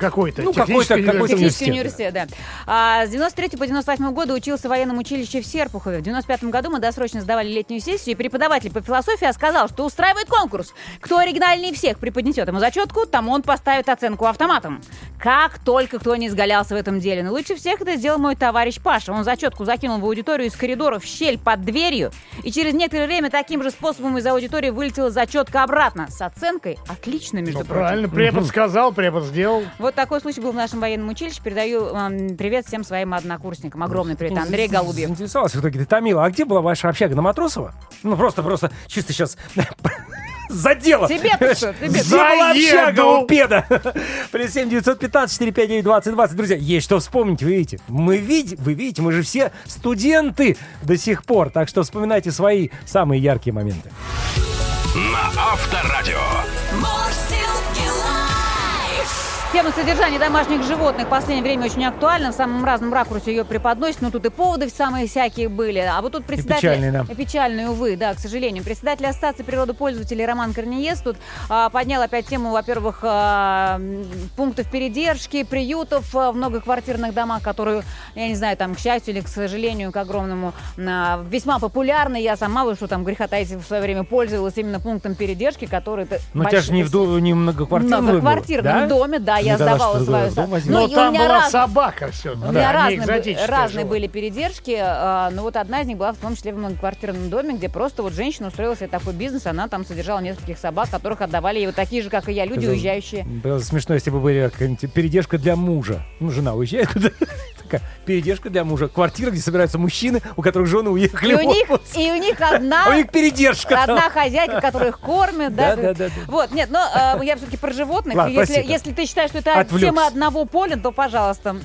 какой-то. Ну, Технический какой-то- университет. Технический университет, да. А, с 93 по 98 году учился в военном училище в Серпухове. В 95 году мы досрочно сдавали летнюю сессию, и преподаватель по философии сказал, что устраивает конкурс. Кто оригинальнее всех преподнесет ему зачетку, тому он поставит оценку автоматом. Как только кто не изгалялся в этом деле. Но лучше всех это сделал мой товарищ Паша. Он зачетку закинул в аудиторию из коридора в щель под дверью, и через некоторое время таким же способом из аудитории вылетела зачетка обратно. С оценкой отлично, между Ну, прочим. правильно, препод сказал, препод сделал. Вот такой случай был в нашем военном училище. Передаю эм, привет всем своим однокурсникам. Огромный привет. Андрей Голубьев. Заинтересовался в итоге. Ты, Тамила, а где была ваша общага? На Матросова? Ну, просто, просто, чисто сейчас задело. Тебе-то что? Тебе общага у педа? Плюс 7 915 459 20 20. Друзья, есть что вспомнить, вы видите. Мы видим, вы видите, мы же все студенты до сих пор. Так что вспоминайте свои самые яркие моменты. На Авторадио. Тема содержания домашних животных в последнее время очень актуальна. В самом разном ракурсе ее преподносят. Но тут и поводы самые всякие были. А вот тут председатель... печальные, да. И печальные, увы, да, к сожалению. Председатель Ассоциации природопользователей Роман Корнеес тут а, поднял опять тему, во-первых, а, пунктов передержки, приютов а, в многоквартирных домах, которые, я не знаю, там, к счастью или к сожалению, к огромному, а, весьма популярны. Я сама, вы что там, греха таить, в свое время пользовалась именно пунктом передержки, который... Ну, у тебя же не в, ду- не в многоквартирном многоквартирном да? доме, да, я Ну, тогда сдавала свою... возьмешь? Но и у там меня была раз- собака все. у меня разные, были- разные были передержки, а, но вот одна из них была в том числе в многоквартирном доме, где просто вот женщина устроила себе такой бизнес, она там содержала нескольких собак, которых отдавали ей вот такие же, как и я, люди, уезжающие. Было смешно, если бы были какая-нибудь передержка для мужа. Ну, жена уезжает. Такая передержка для мужа. Квартира, где собираются мужчины, у которых жены уехали И у них, и у них А одна, у них передержка. одна хозяйка, которая их кормит, да? Да, да. Вот, нет, но э, я все-таки про животных. Если, ты считаешь, что это тема одного поля, то, пожалуйста,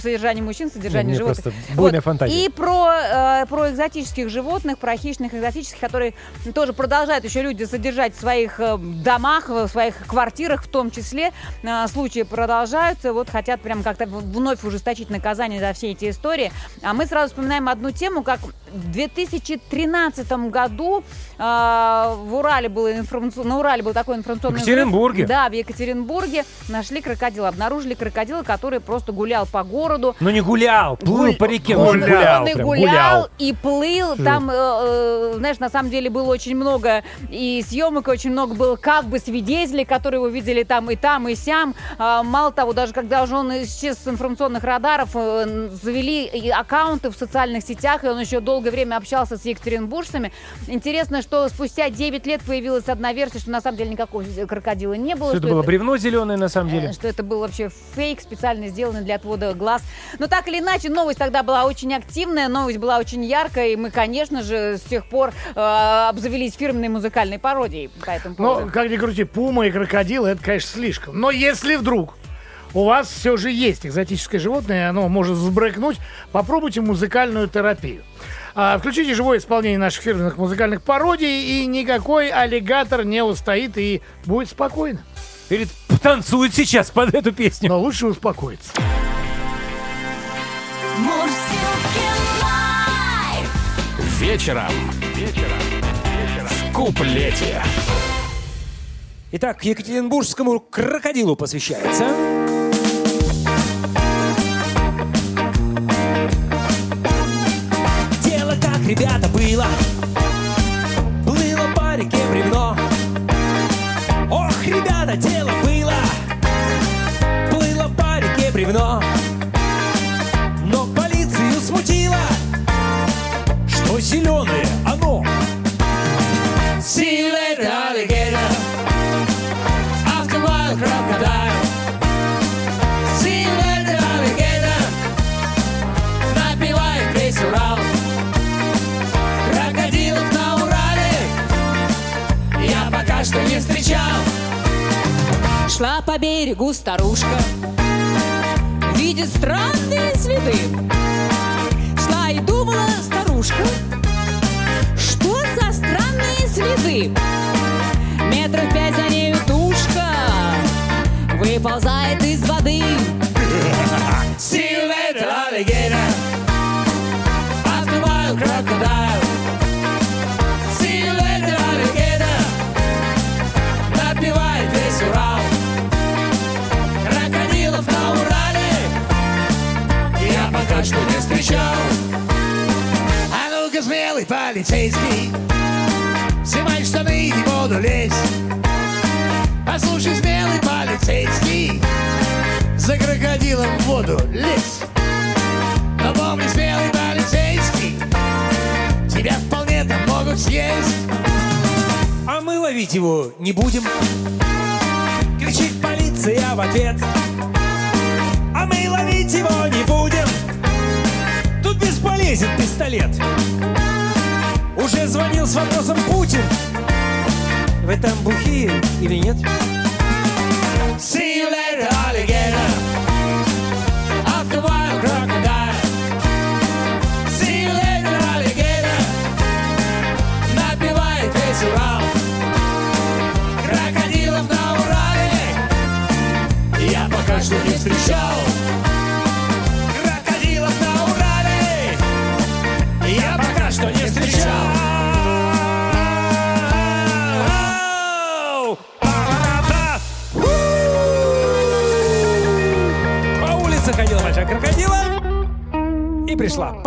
содержание мужчин, содержание животных. буйная фантазия. И про, э, про экзотических животных, про хищных экзотических, которые тоже продолжают еще люди содержать в своих э, домах, в своих квартирах в том числе. Случаи продолжаются. Вот хотят прям как-то вновь ужесточить наказание за все эти истории. А мы сразу вспоминаем одну тему, как в 2013 году э, в Урале был информацион- на Урале был такой информационный В Екатеринбурге? взрыв. Да, в Екатеринбурге нашли крокодила, обнаружили крокодила, который просто гулял по городу. Ну, не гулял, плыл Гуль- по реке. Гулял, он и прям, гулял, и плыл. Там, э, э, знаешь, на самом деле было очень много и съемок, и очень много было как бы свидетелей, которые его видели там и там, и сям. А, мало того, даже когда уже он исчез с информационных радаров, э, завели аккаунты в социальных сетях, и он еще долгое время общался с екатеринбуржцами. Интересно, что спустя 9 лет появилась одна версия, что на самом деле никакого крокодила не было. Что это что было это- бревно зеленое на самом Э, деле? Что это был вообще фейк, специально сделанный для отвода глаз. Но так или иначе, новость тогда была очень активная, новость была очень яркая, и мы, конечно же, с тех пор э, обзавелись фирменной музыкальной пародией по этому поводу. Но, как ни крути, пума и крокодил, это, конечно, слишком. Но если вдруг у вас все же есть экзотическое животное, оно может взбрыкнуть, попробуйте музыкальную терапию. А, включите живое исполнение наших фирменных музыкальных пародий, и никакой аллигатор не устоит и будет спокойно. Или танцует сейчас под эту песню. Но лучше успокоиться. Live. Вечером. Вечером. В куплете. Итак, Екатеринбургскому крокодилу посвящается. Ребята, было берегу старушка, видит странные следы. Шла и думала старушка, что за странные следы. Метров пять за нею тушка выползает полицейский Снимай штаны и в воду лезь Послушай, смелый полицейский За крокодилом в воду лезь Но помни, смелый полицейский Тебя вполне там могут съесть А мы ловить его не будем. Кричит полиция в ответ. А мы ловить его не будем. Тут бесполезен пистолет. Уже звонил с вопросом Путин Вы там бухие или нет? See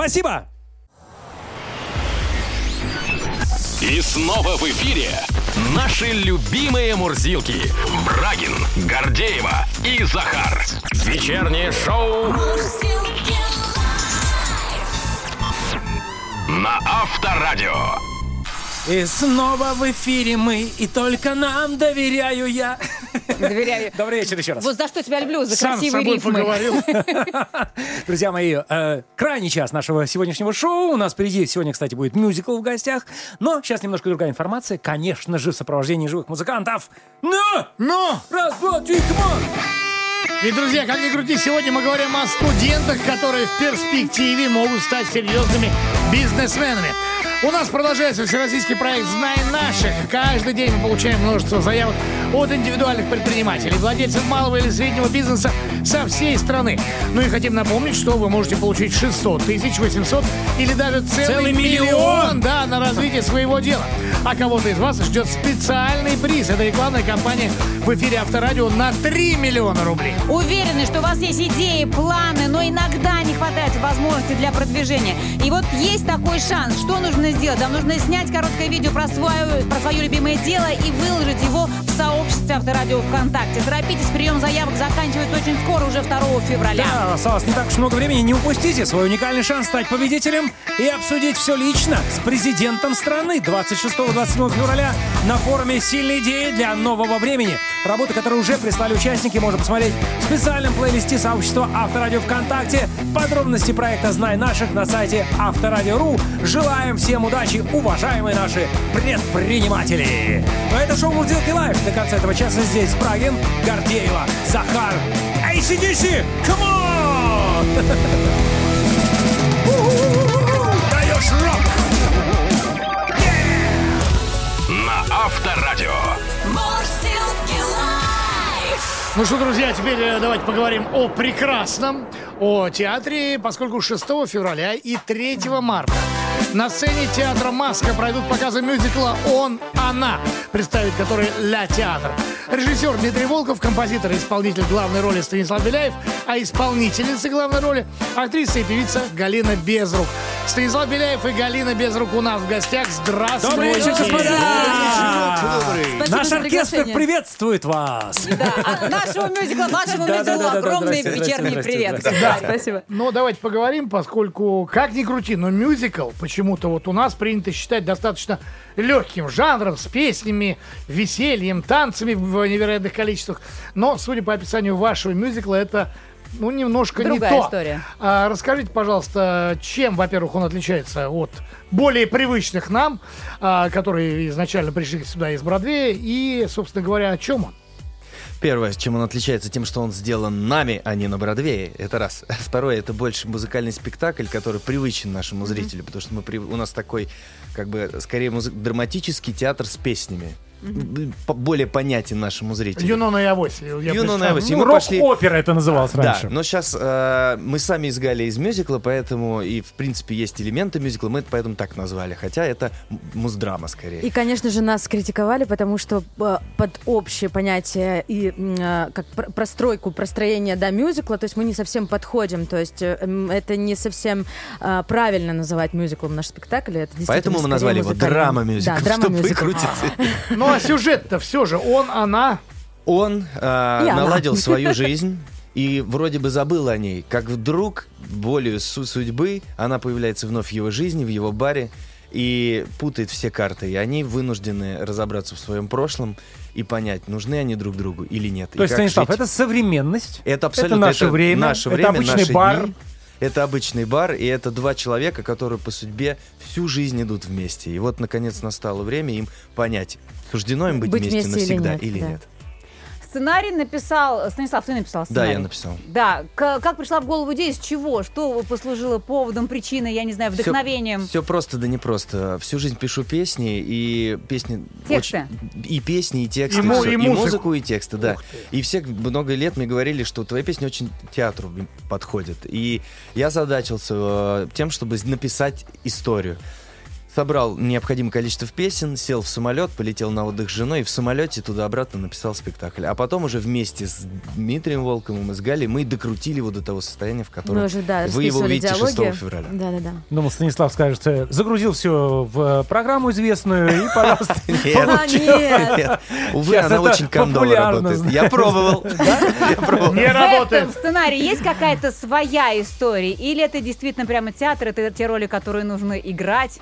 Спасибо! И снова в эфире наши любимые мурзилки. Брагин, Гордеева и Захар. Вечернее шоу Мурзилки на Авторадио. И снова в эфире мы, и только нам доверяю я. Доверяю. Добрый вечер еще раз. Вот за что тебя люблю, за Сам с красивые собой рифмы. поговорил. Друзья мои, э, крайний час нашего сегодняшнего шоу. У нас впереди сегодня, кстати, будет мюзикл в гостях. Но сейчас немножко другая информация. Конечно же, в сопровождении живых музыкантов. Но! Но! Раз, два, три, come on! И, друзья, как ни крути, сегодня мы говорим о студентах, которые в перспективе могут стать серьезными бизнесменами. У нас продолжается всероссийский проект «Знай наших». Каждый день мы получаем множество заявок от индивидуальных предпринимателей, владельцев малого или среднего бизнеса со всей страны. Ну и хотим напомнить, что вы можете получить 600 тысяч, 800 или даже целый, Целый миллион. миллион да, на развитие своего дела. А кого-то из вас ждет специальный приз. Это рекламная кампания в эфире Авторадио на 3 миллиона рублей. Уверены, что у вас есть идеи, планы, но иногда не хватает возможности для продвижения. И вот есть такой шанс. Что нужно сделать? Вам нужно снять короткое видео про свое, про свое любимое дело и выложить его в сообществе Авторадио ВКонтакте. Торопитесь, прием заявок заканчивается очень скоро, уже 2 февраля. Да, осталось не так уж много времени. Не упустите свой уникальный шанс стать победителем и обсудить все лично с президентом страны 26-27 февраля на форуме «Сильные идеи для нового времени». Работы, которые уже прислали участники, можно посмотреть в специальном плейлисте сообщества Авторадио ВКонтакте. Подробности проекта «Знай наших» на сайте Авторадио.ру. Желаем всем удачи, уважаемые наши предприниматели. Но это шоу «Мурзилки Live». До конца этого часа здесь Брагин, Гордеева, Захар. ACDC, come on! Даешь рок! На Авторадио. Мурзилки лайф. Ну что, друзья, теперь э, давайте поговорим о прекрасном, о театре, поскольку 6 февраля и 3 марта на сцене театра «Маска» пройдут показы мюзикла «Он, она», представит который «Ля Театр». Режиссер Дмитрий Волков, композитор и исполнитель главной роли Станислав Беляев, а исполнительница главной роли – актриса и певица Галина Безрук. Станислав Беляев и Галина Безрук у нас в гостях. Здравствуйте! Добрый вечер, господа! Спасибо Наш за оркестр приглашение. приветствует вас! Да, от нашего мюзикла, да, мюзиклу да, да, огромный здрасте, вечерний здрасте, привет. здрасте. Да, Спасибо. Но давайте поговорим, поскольку, как ни крути, но мюзикл почему-то вот у нас принято считать достаточно легким жанром, с песнями, весельем, танцами в невероятных количествах. Но, судя по описанию вашего мюзикла, это ну, немножко Другая не то. история. А, расскажите, пожалуйста, чем, во-первых, он отличается от более привычных нам, а, которые изначально пришли сюда из Бродвея, и, собственно говоря, о чем он? Первое, чем он отличается, тем, что он сделан нами, а не на Бродвее. Это раз. Второе, это больше музыкальный спектакль, который привычен нашему зрителю, потому что мы у нас такой, как бы, скорее музы- драматический театр с песнями. Более понятен нашему зрителю. Юнона и Авось. Юнона и. Авось. И Ну, мы пошли- рок-опера это называлось Да, раньше. но сейчас мы сами из Гали из мюзикла, поэтому и в принципе есть элементы мюзикла, мы это поэтому так назвали, хотя это муздрама скорее. И, конечно же, нас критиковали, потому что э, под общее понятие и э, как пр- простройку, простроение да, мюзикла, то есть мы не совсем подходим, то есть э, это не совсем э, правильно называть мюзиклом наш спектакль. Это Поэтому мы назвали его драма-мюзикл, Да, чтобы выкрутиться. Ну, а сюжет-то все же он, она... Он э, И она. наладил свою жизнь и вроде бы забыл о ней. Как вдруг, волею су- судьбы, она появляется вновь в его жизни, в его баре и путает все карты. И они вынуждены разобраться в своем прошлом и понять, нужны они друг другу или нет. То есть, Станислав, это современность. Это абсолютно наше это время, наше это время, обычный наши бар. дни. Это обычный бар, и это два человека, которые по судьбе всю жизнь идут вместе. И вот, наконец, настало время им понять, суждено им быть, Быть вместе, вместе или навсегда нет, или да. нет. Сценарий написал... Станислав, ты написал Да, сценарий? я написал. Да. К- как пришла в голову идея, с чего? Что послужило поводом, причиной, я не знаю, вдохновением? Все просто, да не просто. Всю жизнь пишу песни, и песни... Тексты. очень- И песни, и тексты. И му- всё. и и, музыку. музыку, и тексты, да. И все много лет мне говорили, что твои песни очень театру подходят. И я задачился э, тем, чтобы написать историю. Собрал необходимое количество песен, сел в самолет, полетел на отдых с женой, и в самолете туда-обратно написал спектакль. А потом уже вместе с Дмитрием Волковым и с Галей мы докрутили его до того состояния, в котором уже, да, вы его увидите 6 диалоги. февраля. Да-да-да. Ну, Станислав скажет, э, загрузил все в э, программу известную, и, пожалуйста, А, нет. Нет. Увы, она очень кондово работает. Я пробовал. Не В работает. этом сценарии есть какая-то своя история? Или это действительно прямо театр, это те роли, которые нужно играть?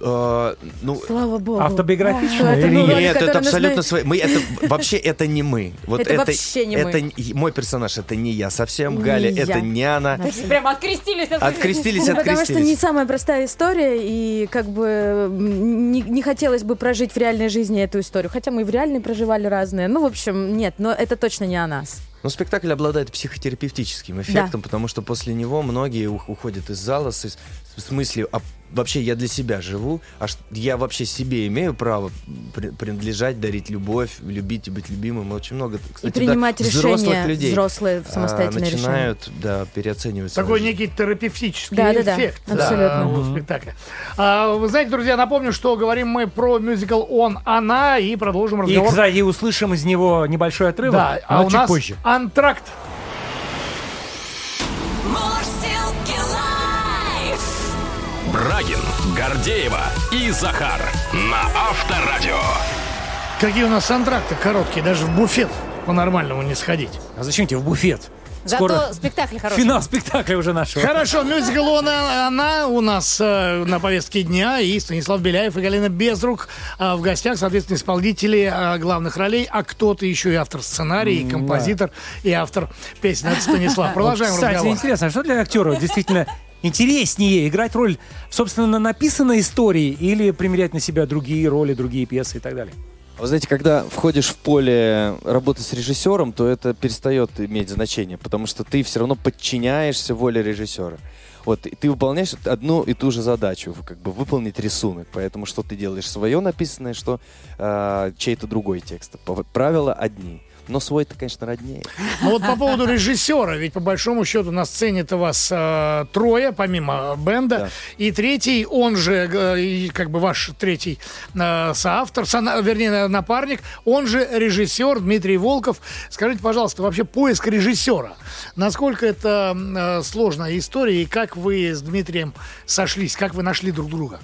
Э, Ну, Слава богу. автобиографичная Это, или ну, нет? нет, это абсолютно нужны- свои. Мы это вообще это не мы. Вот Это вообще не это мы. не- мой персонаж, это не я совсем. Не Галя, я. это не она. Да. Прямо открестились от Открестились, Ну, Потому что не открестились. самая простая история, и как бы не, не хотелось бы прожить в реальной жизни эту историю. Хотя мы и в реальной проживали разные. Ну, в общем, нет, но это точно не о нас. Но спектакль обладает психотерапевтическим эффектом, потому что после него многие ух- уходят из зала с, с мыслью, а вообще я для себя живу, а я вообще себе имею право при- принадлежать, дарить любовь, любить и быть любимым. Очень много, кстати, и принимать да, взрослых решения людей взрослые а, самостоятельные решения. начинают, да, переоценивать свою Такой жизнь. некий терапевтический Да-да-да, эффект абсолютно. да, у спектакля. А, вы знаете, друзья, напомню, что говорим мы про мюзикл «Он, она» и продолжим И, разговор. кстати, услышим из него небольшой отрывок, да, а у чуть нас позже. антракт. Гордеева и Захар на Авторадио. Какие у нас антракты короткие, даже в буфет по-нормальному не сходить. А зачем тебе в буфет? Зато Скоро спектакль хороший. финал спектакля уже нашего. Хорошо, мюзикл «Он, она» у нас э, на повестке дня, и Станислав Беляев и Галина Безрук а, в гостях, соответственно, исполнители а, главных ролей, а кто-то еще и автор сценария, и композитор, и автор песни. Это Станислав. Продолжаем Кстати, разговор. интересно, а что для актера действительно интереснее играть роль, собственно, написанной истории или примерять на себя другие роли, другие пьесы и так далее? Вы знаете, когда входишь в поле работы с режиссером, то это перестает иметь значение, потому что ты все равно подчиняешься воле режиссера. Вот, и ты выполняешь одну и ту же задачу, как бы выполнить рисунок. Поэтому что ты делаешь свое написанное, что э, чей-то другой текст. Правила одни. Но свой-то, конечно, роднее. Ну вот по поводу режиссера, ведь по большому счету на сцене-то вас э, трое, помимо бенда, Да. и третий, он же, э, и как бы ваш третий э, соавтор, сона- вернее, на- напарник, он же режиссер Дмитрий Волков. Скажите, пожалуйста, вообще поиск режиссера, насколько это э, сложная история, и как вы с Дмитрием сошлись, как вы нашли друг друга?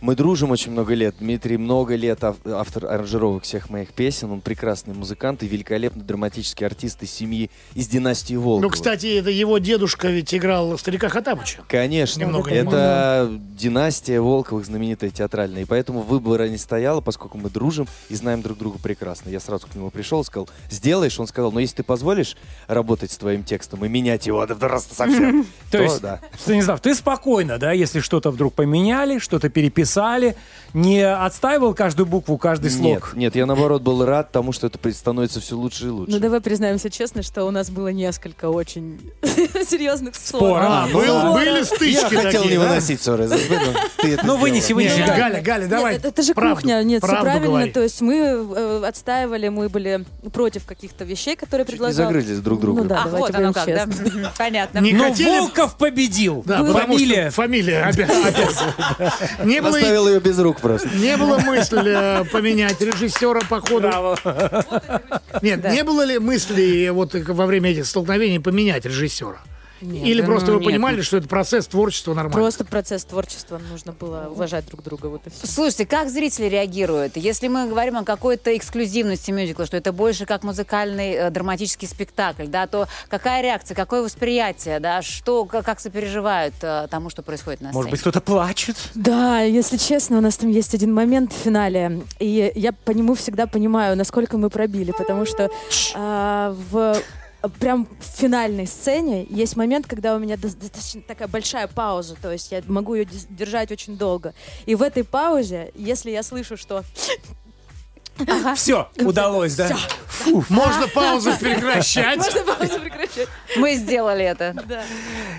Мы дружим очень много лет. Дмитрий много лет ав- автор аранжировок всех моих песен. Он прекрасный музыкант и великолепный драматический артист из семьи, из династии Волкова. Ну, кстати, это его дедушка ведь играл старика Хатабыча. Конечно, Ни много ни это династия Волковых знаменитая театральная, и поэтому выбора не стояло, поскольку мы дружим и знаем друг друга прекрасно. Я сразу к нему пришел и сказал, сделаешь? Он сказал, ну если ты позволишь работать с твоим текстом и менять его раз совсем, То есть, да. Станислав, ты спокойно, да, если что-то вдруг поменяли, что-то переписали, не отстаивал каждую букву, каждый Нет, слог. нет, я наоборот был рад тому, что это становится все лучше и лучше. Ну давай признаемся честно, что у нас было несколько очень серьезных ссор. Споров. А, был- Ссор. были стычки я хотел такие, не да? выносить ссоры. Ну, вынеси, вынеси, Не, Галя. Галя, Галя, давай. Нет, это же правду, кухня, нет, все правильно. говори. То есть мы э, отстаивали, мы были против каких-то вещей, которые Чуть не предлагал. загрызлись друг другу. Ну да, Ах, давайте вот оно будем как, да? Понятно. Не Но хотели- Волков победил. Да, потому Фамилия. что фамилия обязывает. Не было, Оставил ее без рук просто. не было мысли э, поменять режиссера по ходу. Нет, не было ли мысли вот во время этих столкновений поменять режиссера? Или да просто ну вы нет. понимали, что это процесс творчества нормально? Просто процесс творчества нужно было уважать друг друга. Вот и все. Слушайте, как зрители реагируют? Если мы говорим о какой-то эксклюзивности мюзикла, что это больше как музыкальный э, драматический спектакль, да, то какая реакция, какое восприятие, да, что, как, как сопереживают э, тому, что происходит на сцене? Может быть, кто-то плачет? Да, если честно, у нас там есть один момент в финале, и я по нему всегда понимаю, насколько мы пробили, потому что а, в прям в финальной сцене есть момент, когда у меня до- достаточно такая большая пауза, то есть я могу ее держать очень долго. И в этой паузе, если я слышу, что Все, удалось, да? Можно паузу прекращать. можно паузу прекращать, Мы сделали это. да.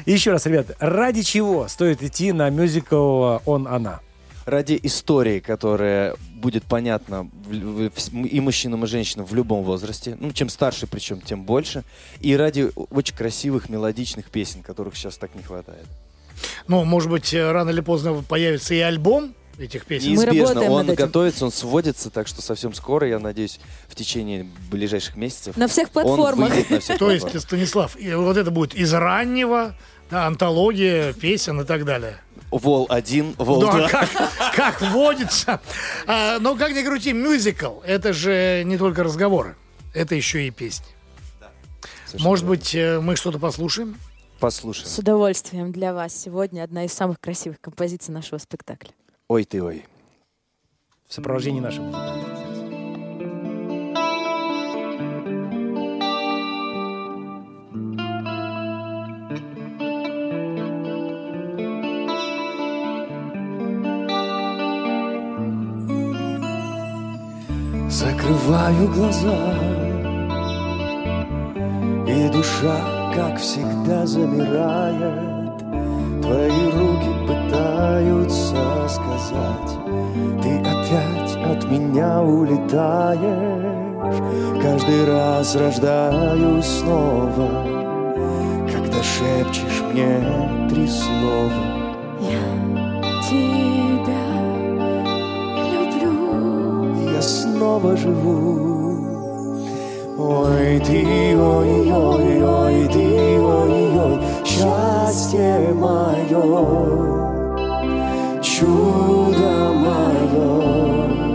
Еще раз, ребят, ради чего стоит идти на мюзикл «Он, она»? Ради истории, которая будет понятна и мужчинам, и женщинам в любом возрасте. Ну, чем старше, причем, тем больше. И ради очень красивых мелодичных песен, которых сейчас так не хватает. Ну, может быть, э, рано или поздно появится и альбом этих песен. Мы Неизбежно. работаем Он над этим. готовится, он сводится, так что совсем скоро, я надеюсь, в течение ближайших месяцев. На всех Он платформах. выйдет на всех То есть. Станислав, и вот это будет из раннего, да, антология песен и так далее. Вол 1, Вол Ну, 2. а как, как водится. А, но как ни крути, мюзикл – это же не только разговоры, это еще и песни. Может быть, э, мы что-то послушаем? Послушаем. С удовольствием для вас сегодня одна из самых красивых композиций нашего спектакля. Ой ты ой. В сопровождении нашего музыканта. Закрываю глаза. И душа, как всегда, замирает. Твои руки пытаются сказать Ты опять от меня улетаешь Каждый раз рождаюсь снова Когда шепчешь мне три слова. Тебя снова живу. Ой, ты, ой, ой, ой, ты, ой, ой, счастье мое, чудо мое.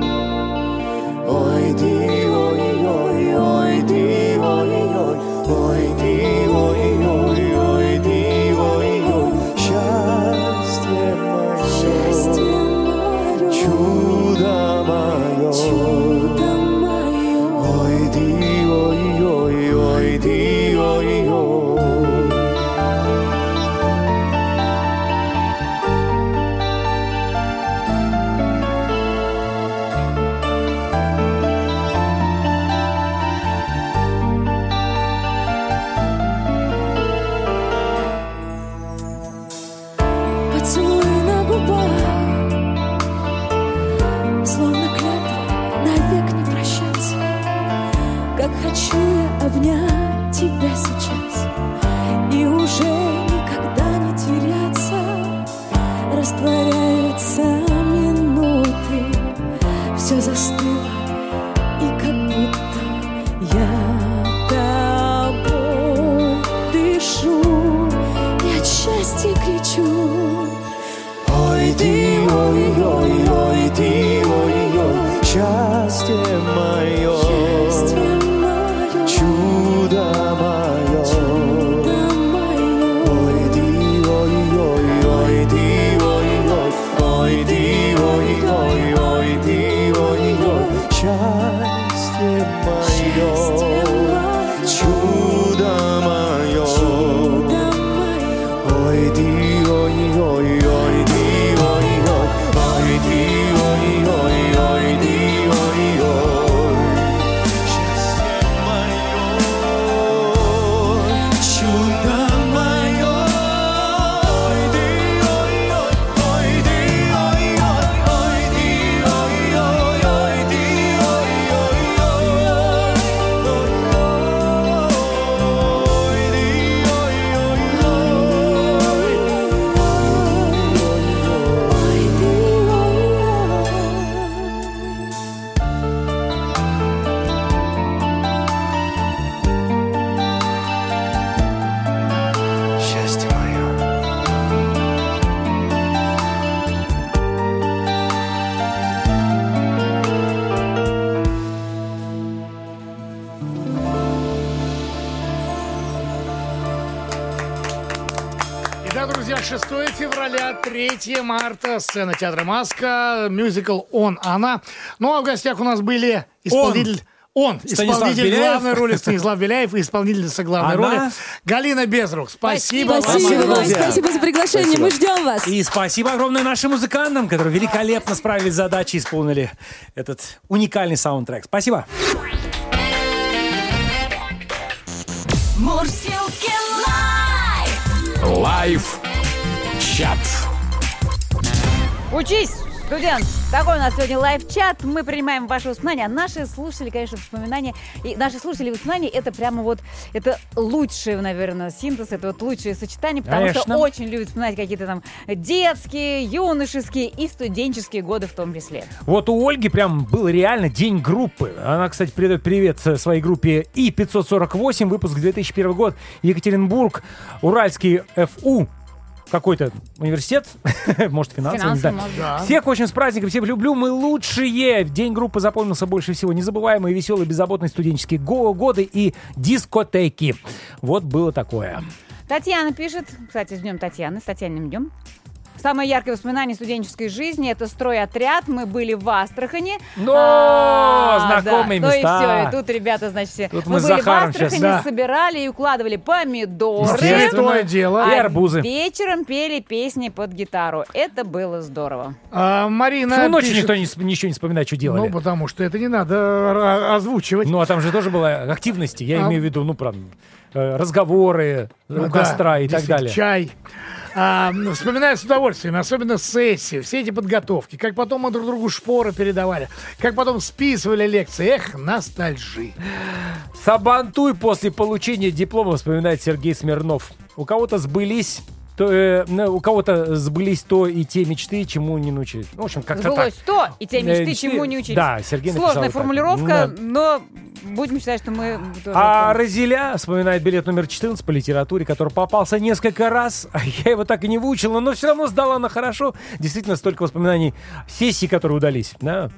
Друзья, 6 февраля, 3 марта, сцена театра «Маска», мюзикл «Он, она». Ну, а в гостях у нас были исполнитель... Он, Станислав исполнитель Беляев. главной роли Станислав Беляев и исполнительница главной Она? роли Галина Безрух. Спасибо, вам Спасибо вам, огромное. спасибо за приглашение, мы ждем вас. И спасибо огромное нашим музыкантам, которые великолепно справились с задачей и исполнили этот уникальный саундтрек. Спасибо. Live! Чат. Учись, студент! Такой у нас сегодня live-чат. Мы принимаем ваши воспоминания. А наши слушатели, конечно, воспоминания. И наши слушатели воспоминания это прямо вот, это лучший, наверное, синтез, это вот лучшее сочетание, потому что Конечно. очень любят вспоминать какие-то там детские, юношеские и студенческие годы в том числе. Вот у Ольги прям был реально день группы. Она, кстати, передает привет своей группе И-548, выпуск 2001 год, Екатеринбург, Уральский ФУ. Какой-то университет, может, финансовый, не Финансовый, знаю. может, Да. Всех очень с праздником, всех люблю, мы лучшие. День группы запомнился больше всего. Незабываемые, веселые, беззаботные студенческие го- годы и дискотеки. Вот было такое. Татьяна пишет, кстати, с днем Татьяны, с Татьяниным днем. Самое яркое воспоминание студенческой жизни – это стройотряд. Мы были в Астрахани. Но, А, знакомые да. места. Ну и все, и тут ребята, значит, все. Тут мы, мы были в Астрахани, да. собирали и укладывали помидоры. Святое дело. И а арбузы. вечером пели песни под гитару. Это было здорово. А, Марина Почему ночью пишет- никто не, ничего не вспоминает, что делали? Ну, потому что это не надо озвучивать. Ну, а там же тоже было активности. Я А. имею в виду, ну, прям э, разговоры у Ну костра да, и так далее. Чай. А, вспоминаю с удовольствием, особенно сессии, все эти подготовки, как потом мы друг другу шпоры передавали, как потом списывали лекции. Эх, ностальжи. Сабантуй после получения диплома, вспоминает Сергей Смирнов. У кого-то сбылись то, э, у кого-то сбылись то и те мечты, чему не научились. Ну, в общем, как-то так. Сбылось то, и те Э, мечты, мечты- чему не учились. Да, Сергей Сложная так. формулировка, Да. но будем считать, что мы. А помним. Вспоминает билет номер 14 по литературе, который попался несколько раз. А я его так и не выучила, но все равно сдала на хорошо. Действительно, столько воспоминаний сессий, которые удались. Да?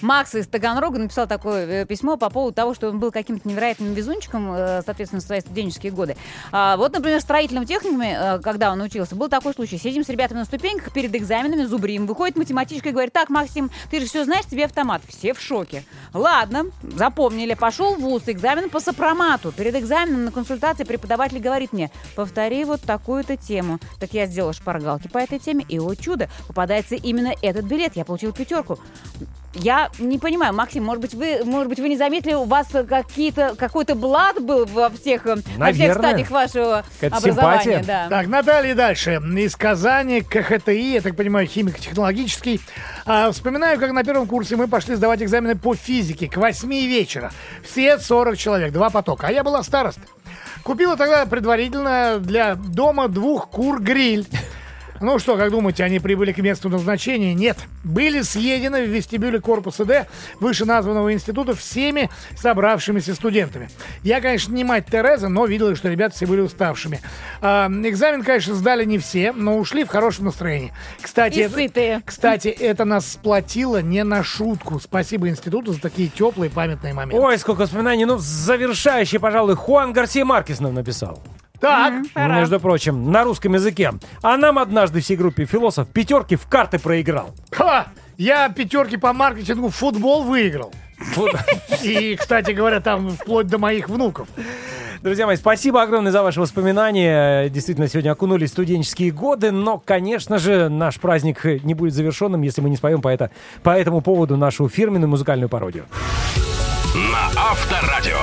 Макс из Таганрога написал такое э, письмо по поводу того, что он был каким-то невероятным везунчиком, э, соответственно, в свои студенческие годы. А, вот, например, в строительном техникуме, э, когда он учился, был такой случай. Сидим с ребятами на ступеньках перед экзаменами, зубрим. Выходит математичка и говорит, так, Максим, ты же все знаешь, тебе автомат. Все в шоке. Ладно, запомнили. Пошел в ВУЗ, экзамен по сопромату. Перед экзаменом на консультации преподаватель говорит мне, повтори вот такую-то тему. Так я сделала шпаргалки по этой теме, и, о чудо, попадается именно этот билет. Я получил пятерку. Я не понимаю, Максим, может быть, вы, может быть, вы не заметили, у вас э, какие-то, какой-то блат был во всех, э, во всех Наверное. стадиях вашего Какая-то образования. симпатия. Да. Так, Наталья дальше. Из Казани, КХТИ, я так понимаю, химико-технологический. А, вспоминаю, как на первом курсе мы пошли сдавать экзамены по физике к 8 вечера. Все 40 человек, два потока. А я была староста. Купила тогда предварительно для дома двух кур гриль. Ну что, как думаете, они прибыли к месту назначения? Нет. Были съедены в вестибюле корпуса Д вышеназванного института всеми собравшимися студентами. Я, конечно, не мать Тереза, но видела, что ребята все были уставшими. А, экзамен, конечно, сдали не все, но ушли в хорошем настроении. Кстати, И это- сытые. кстати, это нас сплотило не на шутку. Спасибо институту за такие теплые памятные моменты. Ой, сколько воспоминаний. Ну, завершающий, пожалуй, Хуан Гарсия Маркес нам написал. Так, Пора. Между прочим, на русском языке. А нам однажды всей группе философ пятерки в карты проиграл. ха, я пятерки по маркетингу в футбол выиграл. Вот. И, кстати говоря, там вплоть до моих внуков. Друзья мои, спасибо огромное за ваши воспоминания. Действительно, сегодня окунулись в студенческие годы, но, конечно же, наш праздник не будет завершенным, если мы не споем по, это, по этому поводу нашу фирменную музыкальную пародию. На Авторадио.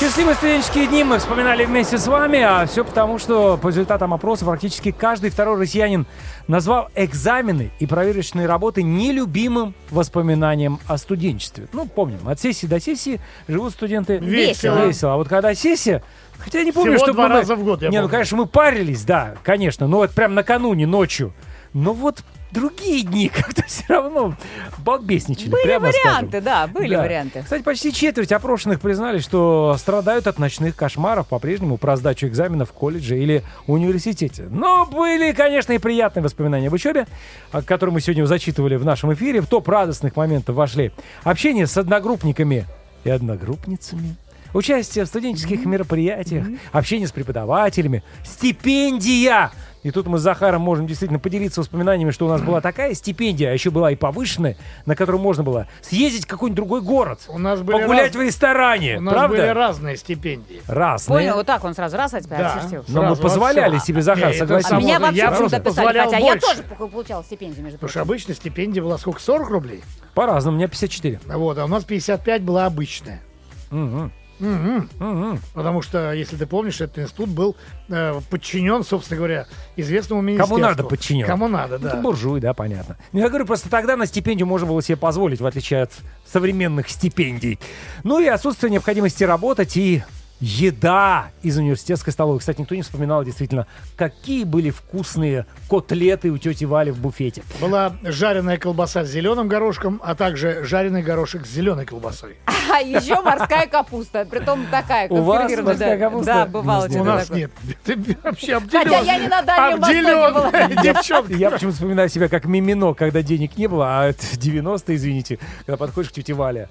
Счастливые студенческие дни мы вспоминали вместе с вами, а все потому, что по результатам опроса практически каждый второй россиянин назвал экзамены и проверочные работы нелюбимым воспоминанием о студенчестве. Ну, помним, от сессии до сессии живут студенты Весело. весело. А вот когда сессия, хотя я не помню, Всего что два раза в год, я Не, ну, помню. конечно, мы парились, да, конечно, но вот прям накануне, ночью. Но вот другие дни как-то все равно балбесничали, Были прямо скажем. варианты, да, были Да. варианты. Кстати, почти четверть опрошенных признали, что страдают от ночных кошмаров по-прежнему про сдачу экзаменов в колледже или университете. Но были, конечно, и приятные воспоминания об учебе, о которые мы сегодня зачитывали в нашем эфире. В топ радостных моментов вошли общение с одногруппниками и одногруппницами, участие в студенческих мероприятиях, общение с преподавателями, стипендия. И тут мы с Захаром можем действительно поделиться воспоминаниями, что у нас была такая стипендия, а еще была и повышенная, на которую можно было съездить в какой-нибудь другой город, У нас были погулять раз- в ресторане, У нас правда? были разные стипендии. Разные. Понял, вот так он сразу раз, а тебя Да. Но мы позволяли всего. себе, Захар, согласись. А меня вообще я почему-то просто писали, позволял хотя я больше. тоже пол- получала стипендию, между Потому что прочим. обычно стипендия была сколько? 40 рублей? По-разному, у меня 54. Вот, а у нас 55 была обычная. Мгм. Мгм. Мгм. Потому что, если ты помнишь, этот институт был э, подчинен, собственно говоря, известному Кому министерству. надо подчинен. Кому надо, Это да. буржуй, да, понятно. Ну, Я говорю, просто тогда на стипендию можно было себе позволить, в отличие от современных стипендий. Ну и отсутствие необходимости работать и еда из университетской столовой. Кстати, никто не вспоминал действительно, какие были вкусные котлеты у тети Вали в буфете. Была жареная колбаса с зеленым горошком, а также жареный горошек с зеленой колбасой. А еще морская капуста, притом такая У вас морская капуста? Да, бывало. У нас нет. Ты вообще Хотя я не на Дальнем Востоке была. обделенная девчонка. Я почему-то вспоминаю себя как мимино, когда денег не было, а это 90-е, извините, когда подходишь к тете Вале.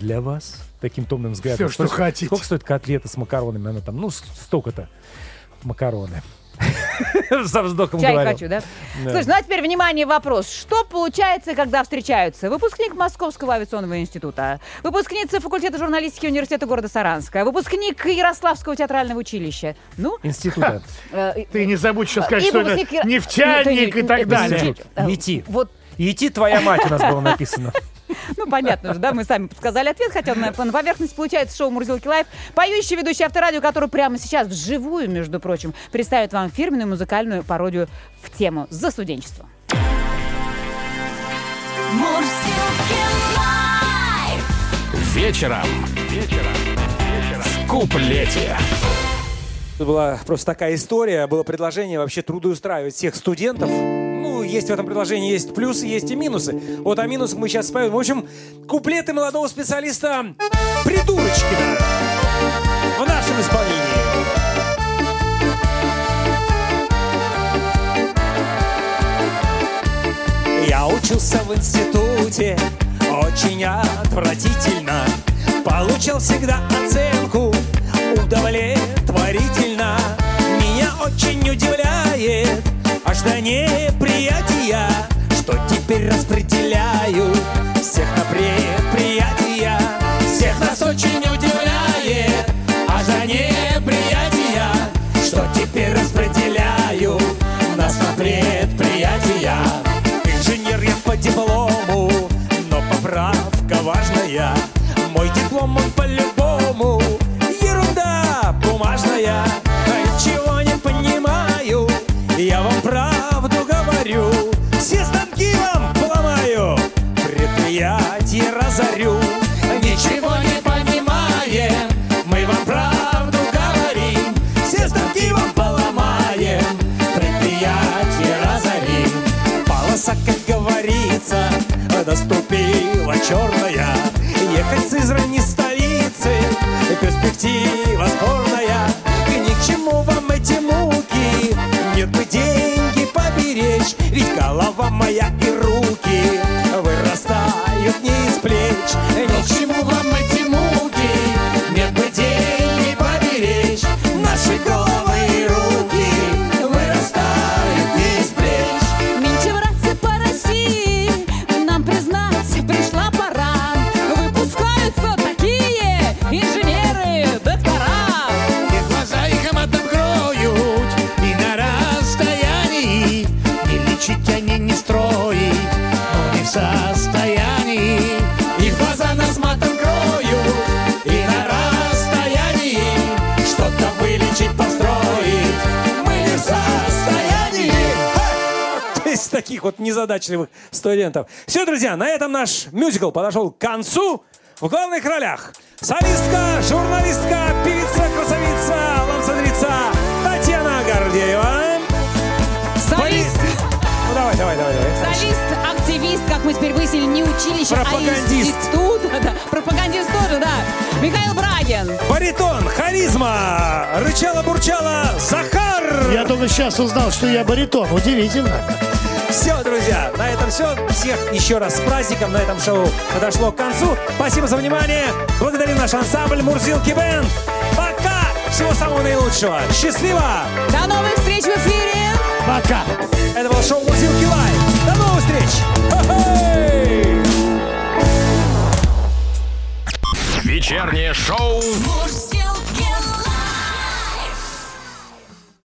Для вас таким томным взглядом. Всё, что хотите. Сколько стоит котлета с макаронами? Она там, ну, столько-то макароны. Со вздохом Чай говорил. хочу, да? Да. Слушай, ну а теперь, внимание, вопрос. Что получается, когда встречаются выпускник Московского авиационного института, выпускница факультета журналистики университета города Саранска, выпускник Ярославского театрального училища, ну... Института. э, Ты не забудь еще сказать, и что это выпускник Яро- нефтяник Ну, и так далее. Э, Идти. Вот Идти твоя мать у нас было написано. Ну, понятно же, да, мы сами подсказали ответ, хотя на, поверхности получается шоу «Мурзилки Лайф». Поющий ведущий авторадио, который прямо сейчас, вживую, между прочим, представит вам фирменную музыкальную пародию в тему «За студенчество». Мурзилки лайф. Вечером. Вечером. В куплете. Это была просто такая история, было предложение вообще трудоустраивать всех студентов. Есть в этом предложении есть плюсы, есть и минусы. Вот о минусах мы сейчас споем. В общем, куплеты молодого специалиста Придурочкина в нашем исполнении. Я учился в институте очень отвратительно. Получил всегда оценку удовлетворительно. Меня очень удивляет аж до неприятия, что теперь распределяют всех на предприятия. Всех нас очень удивляет аж до неприятия, что теперь распределяют нас на предприятия. Инженер я по диплому, но поправка важная. Говорю. Поберечь, ведь таких вот незадачливых студентов. Все, друзья, на этом наш мюзикл подошел к концу. В главных ролях солистка, журналистка, певица, красавица, лансадрица Татьяна Гордеева. Солист, Ну давай, давай, давай, давай. солист, мы теперь выяснили, не училище, а Пропагандист. институт. Да, пропагандист тоже, да. Михаил Брагин. Баритон, харизма, рычала-бурчала, Захар. Я только сейчас узнал, что я баритон. Удивительно. Все, друзья, на этом все. Всех еще раз с праздником. На этом шоу подошло к концу. Спасибо за внимание. Благодарим наш ансамбль Мурзилки Бенд. Пока! Всего самого наилучшего. Счастливо! До новых встреч в эфире. Пока. Это было шоу Мурзилки Лайв. Встреч! Вечернее шоу